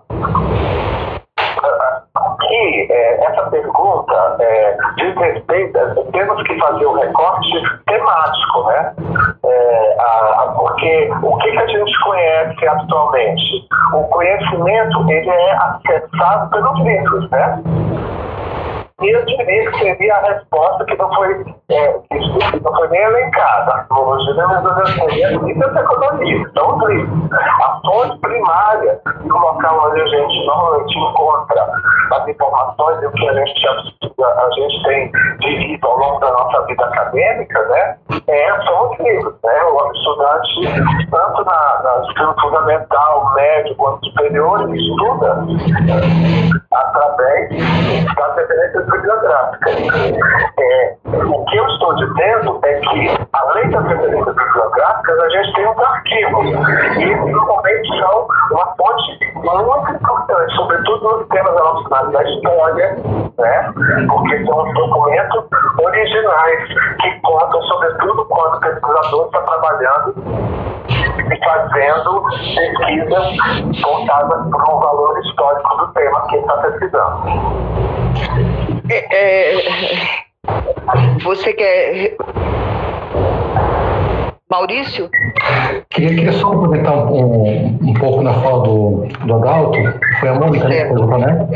aqui, é, essa pergunta é, diz respeito, temos que fazer o recorte temático, né? É, a, a, porque o que, que a gente conhece atualmente? O conhecimento, ele é acessado pelos livros, né? E eu diria que seria a resposta que não foi, é, que não foi nem elencada. A arqueologia não resolveu a ciência economia. Então, os livros. A fonte primária do local onde a gente normalmente encontra as informações e o que a gente, a, gente tem vivido ao longo da nossa vida acadêmica, né, é, são os livros. Né? O estudante, tanto na, na fundamental, médio quanto superior, ele estuda através das referências bibliográficas. É, o que eu estou dizendo é que, além das referências bibliográficas, a gente tem os arquivos. E normalmente são uma fonte muito importante, sobretudo nos temas relacionados à história, né? porque são os documentos originais que contam, sobretudo, quando o pesquisador está trabalhando e fazendo pesquisas voltadas para um valor histórico do tema que está pesquisando. É, é, você quer. Maurício? Queria, queria só complementar um, um, um, pouco na fala do, do Adalto, foi a Mônica que perguntou, né?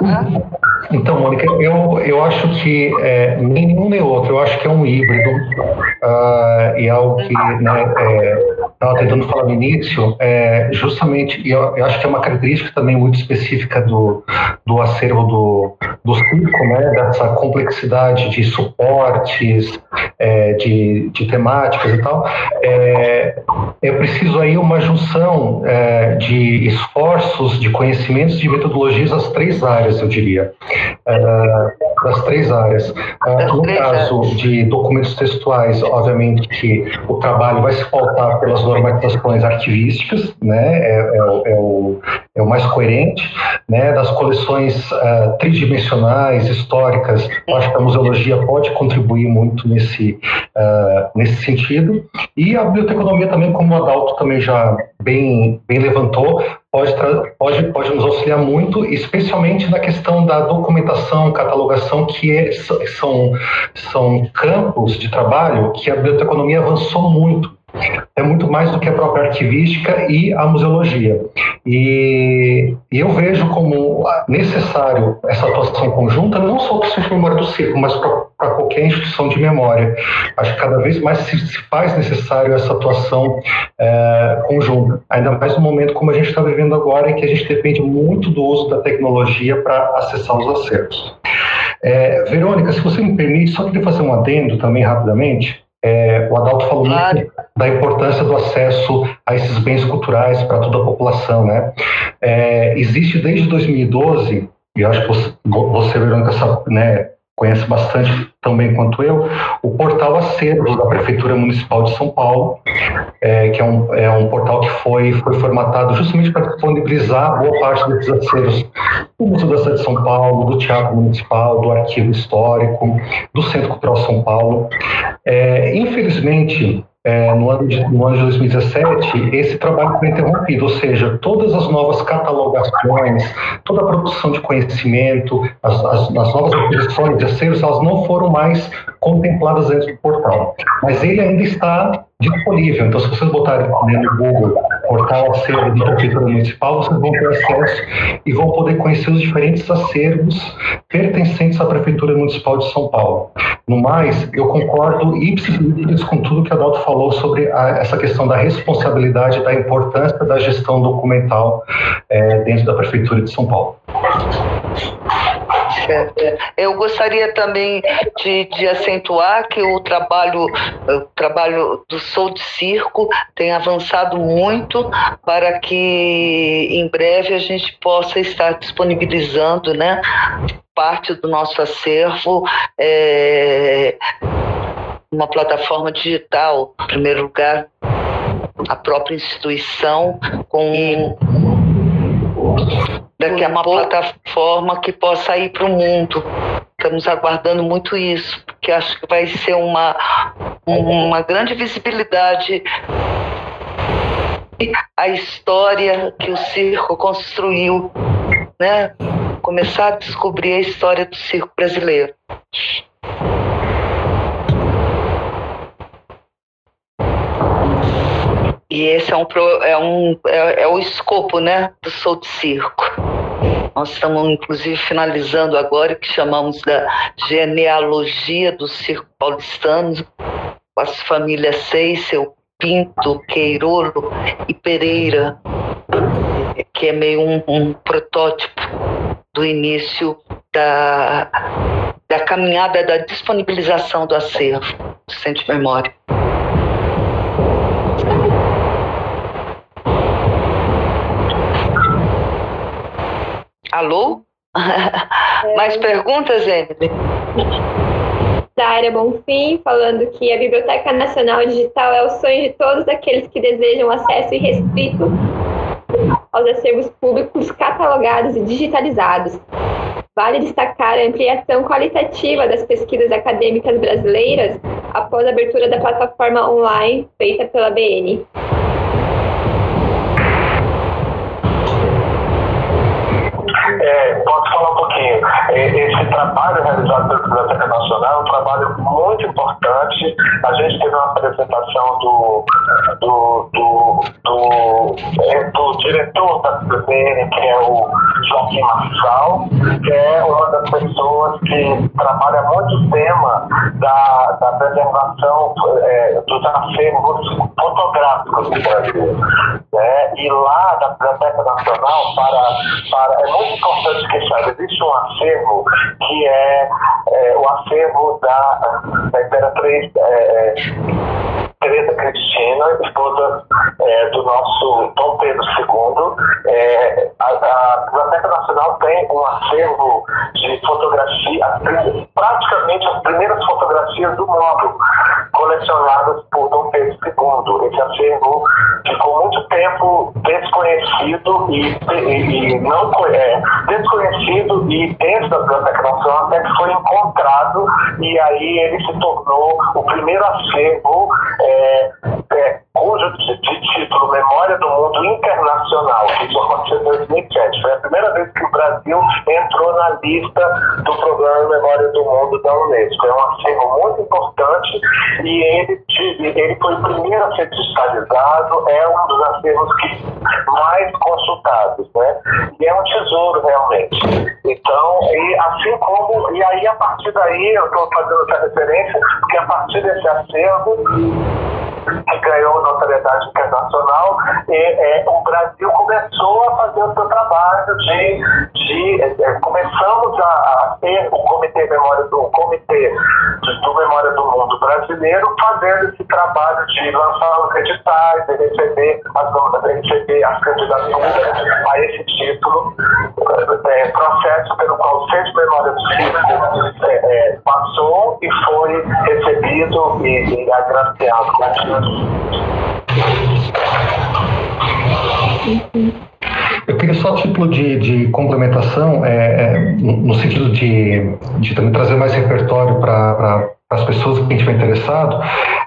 Uhum. Então, Mônica, eu, eu acho que é, nenhum nem outro, eu acho que é um híbrido uh, e algo que né, estava tentando falar no início, é, justamente, e eu, eu, acho que é uma característica também muito específica do, do acervo do, do circo, né, dessa complexidade de suportes, é, de, de temáticas e tal, é, é preciso aí uma junção é, de esforços, de conhecimentos, de metodologias das três áreas, eu diria. É, das três áreas. É, no caso de documentos textuais, obviamente que o trabalho vai se pautar pelas normatizações arquivísticas, né, é, é, é o, é o mais coerente, né, das coleções uh, tridimensionais, históricas, eu acho que a museologia pode contribuir muito nesse, uh, nesse sentido, e a biblioteconomia também, como o Adalto também já bem, bem levantou, pode, pode, pode nos auxiliar muito, especialmente na questão da documentação, catalogação, que é, são, são campos de trabalho que a biblioteconomia avançou muito é muito mais do que a própria arquivística e a museologia. E, e eu vejo como necessário essa atuação conjunta, não só para o Centro de Memória do Circo, mas para qualquer instituição de memória. Acho que cada vez mais se, se faz necessário essa atuação é, conjunta, ainda mais no momento como a gente está vivendo agora, em que a gente depende muito do uso da tecnologia para acessar os acervos. É, Verônica, se você me permite, só queria fazer um adendo também rapidamente. É, o Adalto falou claro. muito da importância do acesso a esses bens culturais para toda a população. Né? É, existe desde 2012, e acho que você, você Verônica, sabe, né, conhece bastante tão bem quanto eu, o portal Acervos da Prefeitura Municipal de São Paulo, é, que é um, é um portal que foi, foi formatado justamente para disponibilizar boa parte desses acervos do Museu da Cidade de São Paulo, do Teatro Municipal, do Arquivo Histórico, do Centro Cultural São Paulo. É, infelizmente, é, no, ano de, no ano de 2017, esse trabalho foi interrompido, ou seja, todas as novas catalogações, toda a produção de conhecimento, as, as, as novas aquisições de acervos, elas não foram mais contempladas dentro do portal. Mas ele ainda está disponível. Então, se vocês botarem no Google portal acervo da Prefeitura Municipal, vocês vão ter acesso e vão poder conhecer os diferentes acervos pertencentes à Prefeitura Municipal de São Paulo. No mais, eu concordo ipsis com tudo que Adalto falou sobre a, essa questão da responsabilidade, da importância da gestão documental é, dentro da Prefeitura de São Paulo. Eu gostaria também de, de, acentuar que o trabalho, o trabalho do Sou de Circo tem avançado muito para que em breve a gente possa estar disponibilizando né, parte do nosso acervo. É, uma plataforma digital, em primeiro lugar, a própria instituição com daqui a uma plataforma que possa ir para o mundo. Estamos aguardando muito isso, porque acho que vai ser uma, uma grande visibilidade a história que o circo construiu, né? Começar a descobrir a história do circo brasileiro. E esse é um, é um é, é o escopo, né, do de Circo. Nós estamos, inclusive, finalizando agora o que chamamos da genealogia do circo paulistano, com as famílias Seissel, Pinto, Queirolo e Pereira, que é meio um, um protótipo do início da, da caminhada da disponibilização do acervo do Centro de Memória. Alô? É. Mais perguntas, Emily? Dária Bonfim, falando que a Biblioteca Nacional Digital é o sonho de todos aqueles que desejam acesso irrestrito aos acervos públicos catalogados e digitalizados. Vale destacar a ampliação qualitativa das pesquisas acadêmicas brasileiras após a abertura da plataforma online feita pela BN. É, Esse trabalho realizado pela Biblioteca Nacional é um trabalho muito importante. A gente teve uma apresentação do, do, do, do, é, do diretor da BBN, que é o Joaquim Marçal, que é uma das pessoas que trabalha muito o tema da, da preservação é, dos acervos fotográficos do Brasil. Né? E lá na Biblioteca Nacional, para, para, é muito importante que saiba, existe um acervo que é, é o acervo da, da Imperatriz. É, Teresa Cristina, esposa é, do nosso Dom Pedro II. É, a, a, Biblioteca Nacional tem um acervo de fotografia, praticamente as primeiras fotografias do mundo, colecionadas por Dom Pedro II. Esse acervo ficou muito tempo desconhecido e, e, e não é, desconhecido e dentro da Biblioteca Nacional até que foi encontrado e aí ele se tornou o primeiro acervo é, é, cujo de, título Memória do Mundo Internacional, que isso aconteceu em 2007. Foi a primeira vez que o Brasil entrou na lista do programa Memória do Mundo da Unesco. É um acervo muito importante e ele, ele foi o primeiro a ser digitalizado, é um dos acervos que mais consultados, né? E é um tesouro realmente. Então, e assim como, e aí a partir daí eu estou fazendo essa referência, porque a partir desse acervo que ganhou notoriedade internacional, e, é, o Brasil começou a fazer o seu trabalho de, de é, é começamos a, ter o Comitê Memória do Comitê do Memória do Mundo Brasileiro fazendo esse trabalho de lançar os editais, de receber as, de receber as candidaturas a esse título, é, processo pelo qual o Centro de Memória do Círculo é, é, passou e foi recebido e, e agraciado eu queria só título de, de complementação, é, é, no sentido de, de também trazer mais repertório para as pessoas que a gente vai interessado,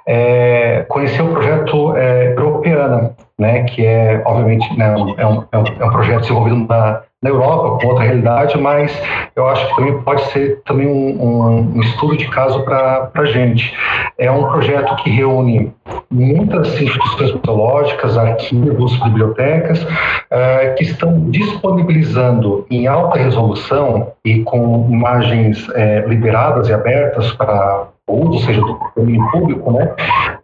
é, conhecer o projeto é, Europeana, né, que é, obviamente, né, é, um, é, um, é um projeto desenvolvido na, na Europa, com outra realidade, mas eu acho que também pode ser também um, um, estudo de caso para a gente. É um projeto que reúne muitas instituições museológicas, arquivos, bibliotecas, uh, que estão disponibilizando em alta resolução e com imagens uh, liberadas e abertas para ou seja, do domínio público, né,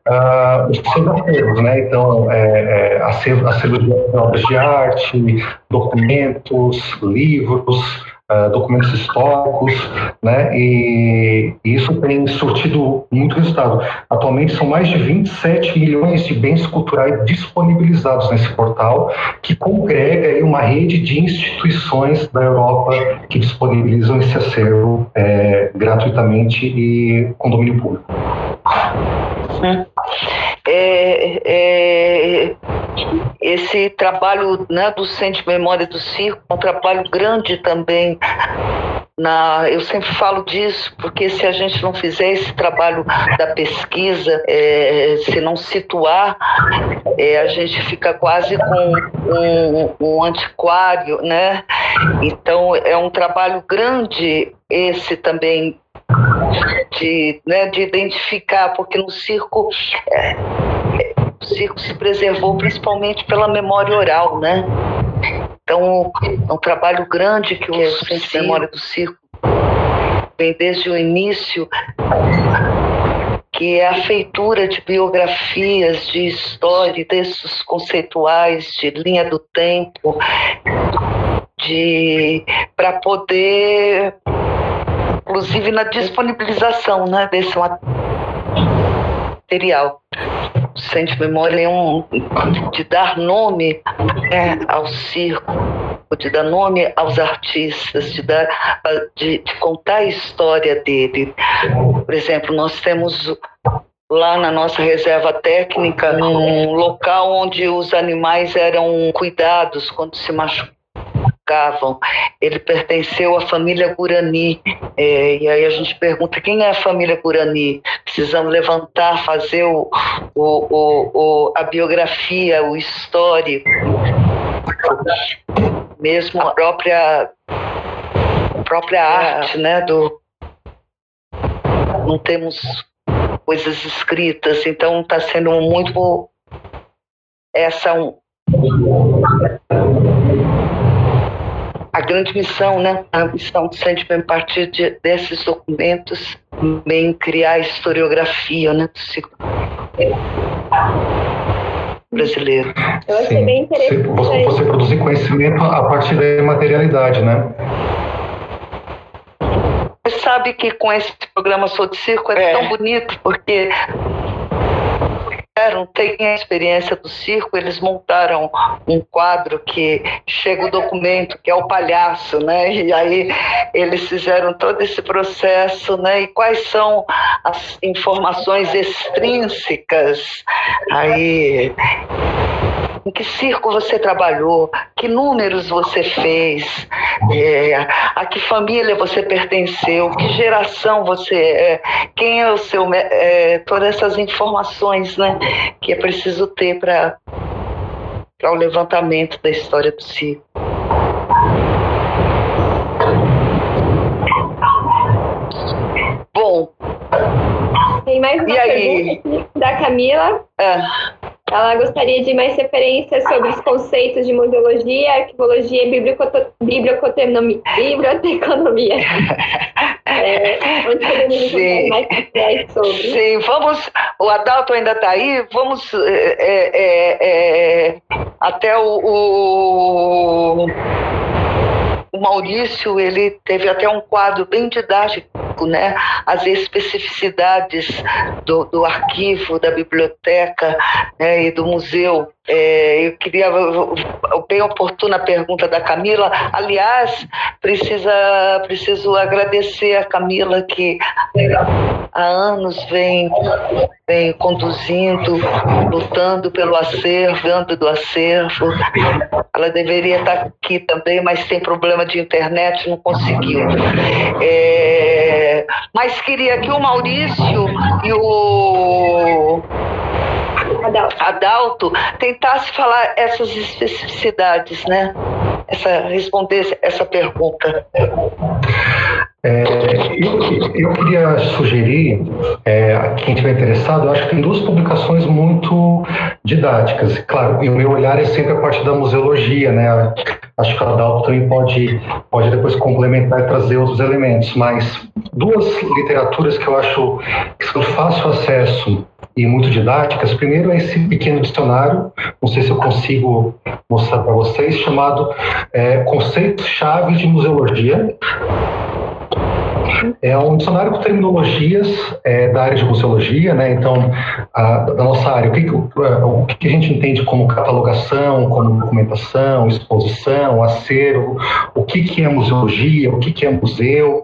uh, os seus acervos, né, então, é, é, acervos de obras de arte, documentos, livros, uh, documentos históricos, né, e, isso tem surtido muito resultado. Atualmente são mais de 27 milhões de bens culturais disponibilizados nesse portal, que congrega uma rede de instituições da Europa que disponibilizam esse acervo é, gratuitamente e com domínio público. É, é, esse trabalho né, do Centro de Memória do Circo é um trabalho grande também. Na, eu sempre falo disso, porque se a gente não fizer esse trabalho da pesquisa, é, se não situar, é, a gente fica quase com um, um antiquário, né? Então é um trabalho grande esse também de, né, de identificar, porque no circo é, o circo se preservou principalmente pela memória oral, né? Então, é um trabalho grande que o Centro de Memória do Circo vem desde o início, que é a feitura de biografias, de história, textos conceituais, de linha do tempo, de para poder inclusive na disponibilização né, desse material. De Memória de dar nome né, ao circo, de dar nome aos artistas, de, dar, de, de contar a história dele. Por exemplo, nós temos lá na nossa reserva técnica um local onde os animais eram cuidados quando se machucavam ele pertenceu à família Gurani. É, e aí a gente pergunta quem é a família Gurani? Precisamos levantar, fazer o, o, o, a biografia, o histórico. Mesmo a própria, a própria arte, né? Do, não temos coisas escritas, então está sendo muito essa um, a grande missão, né? A missão do Sandman, a partir de, desses documentos, também criar a historiografia, né? Do ciclo brasileiro. Eu achei Sim. bem interessante. Você, você produzir conhecimento a partir da materialidade, né? Você sabe que com esse programa Sou de Circo é, é. tão bonito, porque tem a experiência do circo, eles montaram um quadro que chega o documento, que é o palhaço, né? E aí eles fizeram todo esse processo, né? E quais são as informações extrínsecas aí em que circo você trabalhou, que números você fez, é, a que família você pertenceu, que geração você é, quem é o seu. É, todas essas informações né, que é preciso ter para o levantamento da história do circo. Bom. Tem mais uma pergunta da Camila. É. Ela gostaria de mais referências sobre os conceitos de museologia, arquivologia e biblioteconomia. é, onde podemos Sim. mais sobre? Sim, vamos. O Adalto ainda está aí. Vamos é, é, é, até o, o o Maurício ele teve até um quadro bem didático, né? As especificidades do, do arquivo, da biblioteca né? e do museu é, eu queria, bem oportuna pergunta da Camila. Aliás, precisa, preciso agradecer a Camila que há anos vem, vem conduzindo, lutando pelo acervo, dando do acervo. Ela deveria estar aqui também, mas tem problema de internet, não conseguiu. É, mas queria que o Maurício e o Adalto. Adalto tentasse falar essas especificidades, né? Essa, responder essa pergunta. É, eu, eu, queria sugerir, é, a quem estiver interessado, eu acho que tem duas publicações muito didáticas. Claro, o meu olhar é sempre a parte da museologia, né? Acho que a Adalto também pode, pode depois complementar e trazer outros elementos, mas duas literaturas que eu acho que são fácil acesso e muito didáticas. Primeiro é esse pequeno dicionário, não sei se eu consigo mostrar para vocês, chamado é, Conceitos-Chave de Museologia. É um dicionário com terminologias é, da área de museologia, né? Então, a, da nossa área, o que, o, que a gente entende como catalogação, como documentação, exposição, acervo, o que, que é museologia, o que, que é museu,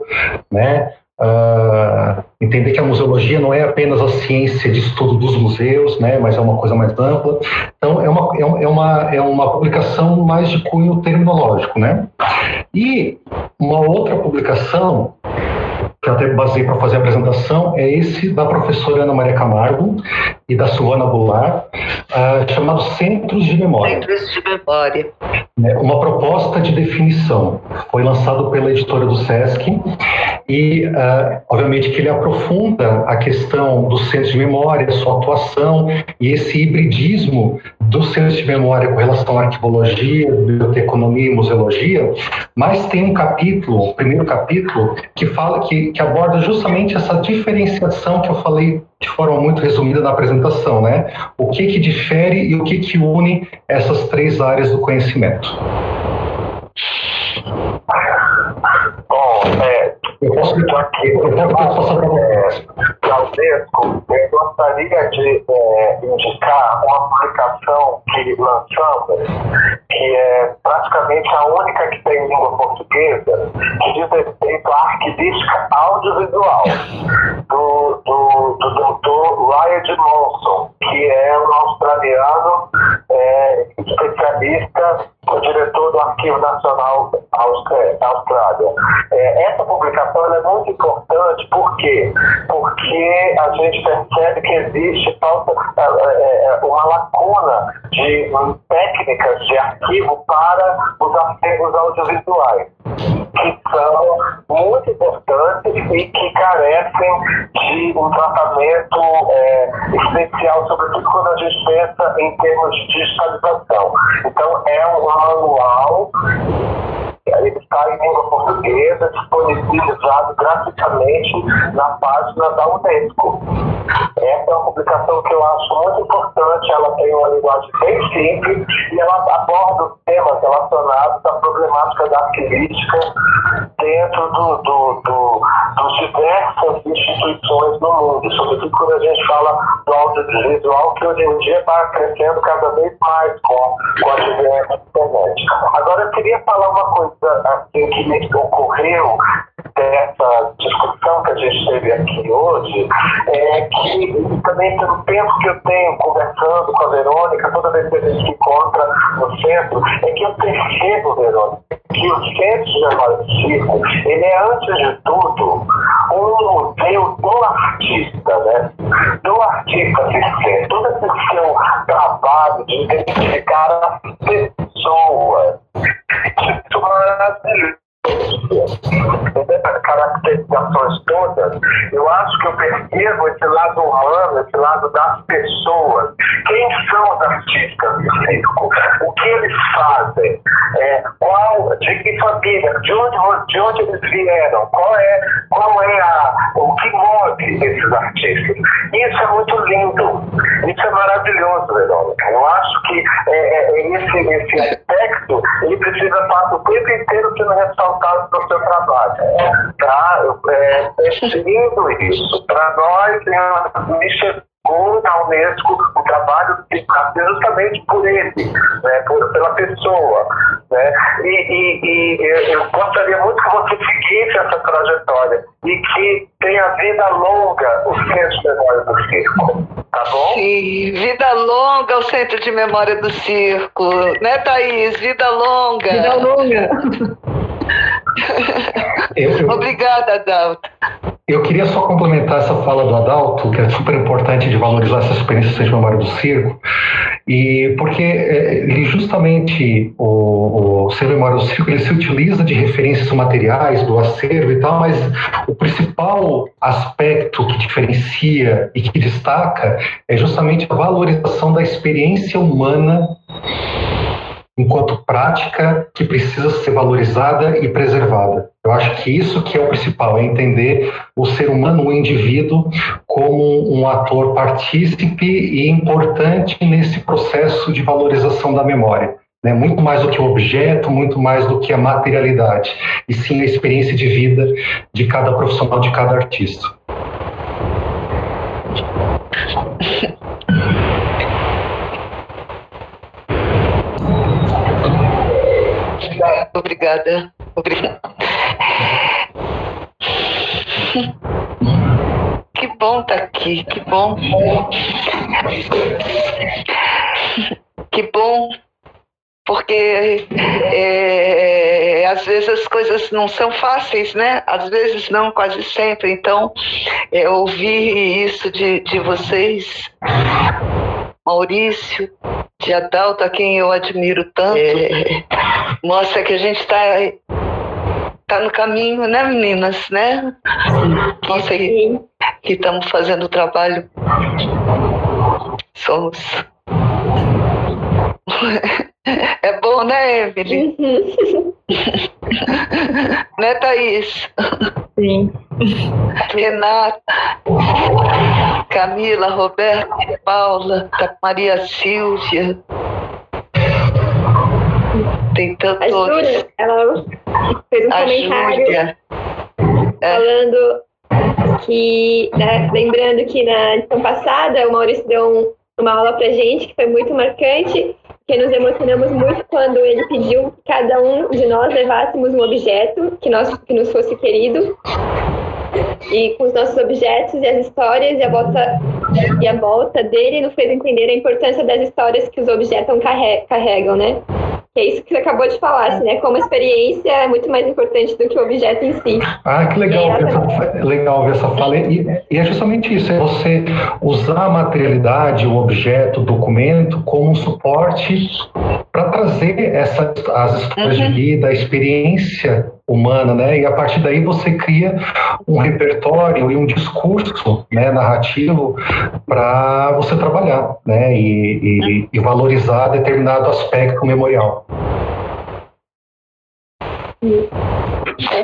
né? Uh, entender que a museologia não é apenas a ciência de estudo dos museus, né, mas é uma coisa mais ampla. Então, é uma, é, é uma, é uma publicação mais de cunho terminológico. Né? E uma outra publicação que eu até basei para fazer a apresentação, é esse da professora Ana Maria Camargo e da Silvana Goulart, uh, chamado Centros de Memória. Centros de Memória. É uma proposta de definição. Foi lançado pela editora do SESC e, uh, obviamente, que ele aprofunda a questão dos centros de memória, sua atuação e esse hibridismo dos centros de memória com relação à arquivologia, biblioteconomia e museologia, mas tem um capítulo, o primeiro capítulo, que fala que, que aborda justamente essa diferenciação que eu falei de forma muito resumida na apresentação, né? O que que difere e o que que une essas três áreas do conhecimento. Bom, é, eu posso aqui, eu posso passar para eu gostaria de é, indicar uma publicação que lançamos, que é praticamente a única que tem língua portuguesa, que diz respeito à arquivística audiovisual, do, do, do doutor Ryan Monson, que é um australiano é, especialista, diretor do Arquivo Nacional Austrália. É, essa publicação é muito importante, por quê? Porque a gente percebe que existe falta, é, é, é uma lacuna de técnicas de arquivo para os arquivos audiovisuais, que são muito importantes e que carecem de um tratamento é, especial, sobretudo quando a gente pensa em termos de digitalização. Então, é um manual ele portuguesa, disponibilizado gratuitamente na página da Unesco. Essa é uma publicação que eu acho muito importante, ela tem uma linguagem bem simples e ela aborda temas relacionados à problemática da crítica dentro do, do, do, dos diversas instituições no mundo, sobretudo quando a gente fala do audiovisual, que hoje em dia está crescendo cada vez mais com, com a da internet. Agora, eu queria falar uma coisa assim, que me ocorreu dessa discussão que a gente teve aqui hoje, é que também pelo tempo que eu tenho conversando com a Verônica, toda vez que a gente se encontra no centro, é que eu percebo, Verônica, que o Centro de Memória do Circo, ele é, antes de tudo, um museu do artista, né? Do artista circense. Todo esse seu trabalho de identificar as pessoas. Isso é maravilhoso essas caracterizações todas, eu acho que eu percebo esse lado humano, esse lado das pessoas. Quem são os artistas do circo? O que eles fazem? É, qual, de que família? De onde, de onde eles vieram? Qual é, qual é a, o que move esses artistas? Isso é muito lindo. Isso é maravilhoso, Verônica. Eu acho que é, é, esse, esse aspecto ele precisa estar o tempo inteiro sendo ressaltado resultado do seu trabalho. Tá? É, lindo isso. Para nós, me chegou na Unesco o trabalho de justamente por ele, né? por, pela pessoa. Né? E, e, e eu gostaria muito que você seguisse essa trajetória e que tenha vida longa o Centro de Memória do Circo. Tá bom? Sim, vida longa o Centro de Memória do Circo. Né, Thaís? Vida longa. Vida longa. Eu, eu, Obrigada, Adalto. Eu queria só complementar essa fala do Adalto, que é super importante de valorizar essa experiência de memória do circo, e porque é, ele justamente, o, o Ser Memória do Circo, ele se utiliza de referências materiais, do acervo e tal, mas o principal aspecto que diferencia e que destaca é justamente a valorização da experiência humana enquanto prática que precisa ser valorizada e preservada. Eu acho que isso que é o principal, é entender o ser humano, o indivíduo, como um ator partícipe e importante nesse processo de valorização da memória. Né? Muito mais do que o objeto, muito mais do que a materialidade, e sim a experiência de vida de cada profissional, de cada artista. Obrigada. Obrigada. Que bom estar tá aqui, que bom. Que bom, porque é, às vezes as coisas não são fáceis, né? Às vezes não, quase sempre. Então, eu ouvi isso de, de vocês, Maurício, de Adalto, a quem eu admiro tanto, é, mostra que a gente está tá no caminho, né, meninas, né? Nossa, que, que estamos fazendo o trabalho. Somos. É bom, né, Emily? Uhum. né, Thaís? Sim. Renata, Camila, Roberta, Paula, Maria Silvia. Tem tantos. A Júlia, ela fez um a comentário Júlia. É. falando que, né, lembrando que na edição passada o Maurício deu um, uma aula pra gente que foi muito marcante, que nos emocionamos muito quando ele pediu que cada um de nós levássemos um objeto que, nós, que nos fosse querido e com os nossos objetos e as histórias e a volta e a volta dele nos fez entender a importância das histórias que os objetos carregam, né? É isso que você acabou de falar, assim, né? Como a experiência é muito mais importante do que o objeto em si. Ah, que legal, ver essa, legal ver essa fala. E, e, é justamente isso, é você usar a materialidade, o objeto, o documento como um suporte para trazer essas, as histórias uhum. de vida, a experiência humana, né? E a partir daí você cria um repertório e um discurso né, narrativo para você trabalhar, né? E, e, e, valorizar determinado aspecto memorial.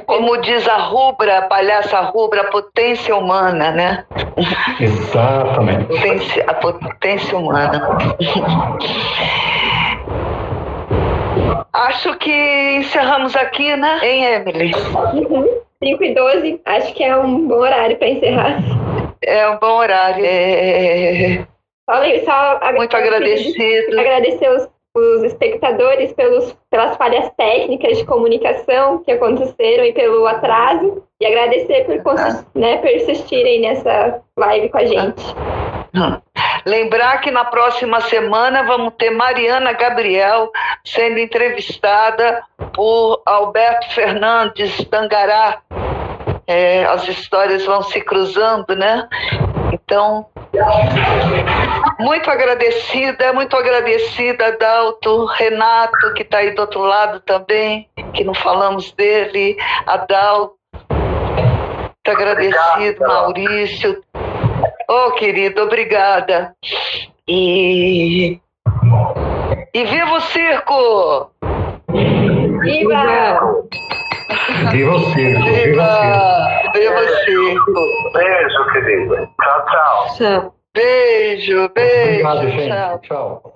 Como diz a rubra, a palhaça rubra, a potência humana, né? Exatamente. Potência, a potência humana. Acho que encerramos aqui, né, hein, Emily? Uhum. 5 e 12, acho que é um bom horário para encerrar. É um bom horário. É... Só, só Muito agradecido. Agradecer os, os espectadores pelos, pelas falhas técnicas de comunicação que aconteceram e pelo atraso. E agradecer por ah. né, persistirem nessa live com a gente. Lembrar que na próxima semana vamos ter Mariana Gabriel sendo entrevistada por Alberto Fernandes Tangará. É, as histórias vão se cruzando, né? Então, muito agradecida, muito agradecida, Adalto, Renato, que está aí do outro lado também, que não falamos dele, Adalto, muito agradecido, Maurício. Oh, querido, obrigada. E. E viva o circo! Viva! Viva o circo! Viva! Viva o circo! Beijo, querida. Tchau, tchau. Tchau. Beijo, beijo. Obrigado, gente. Tchau. tchau.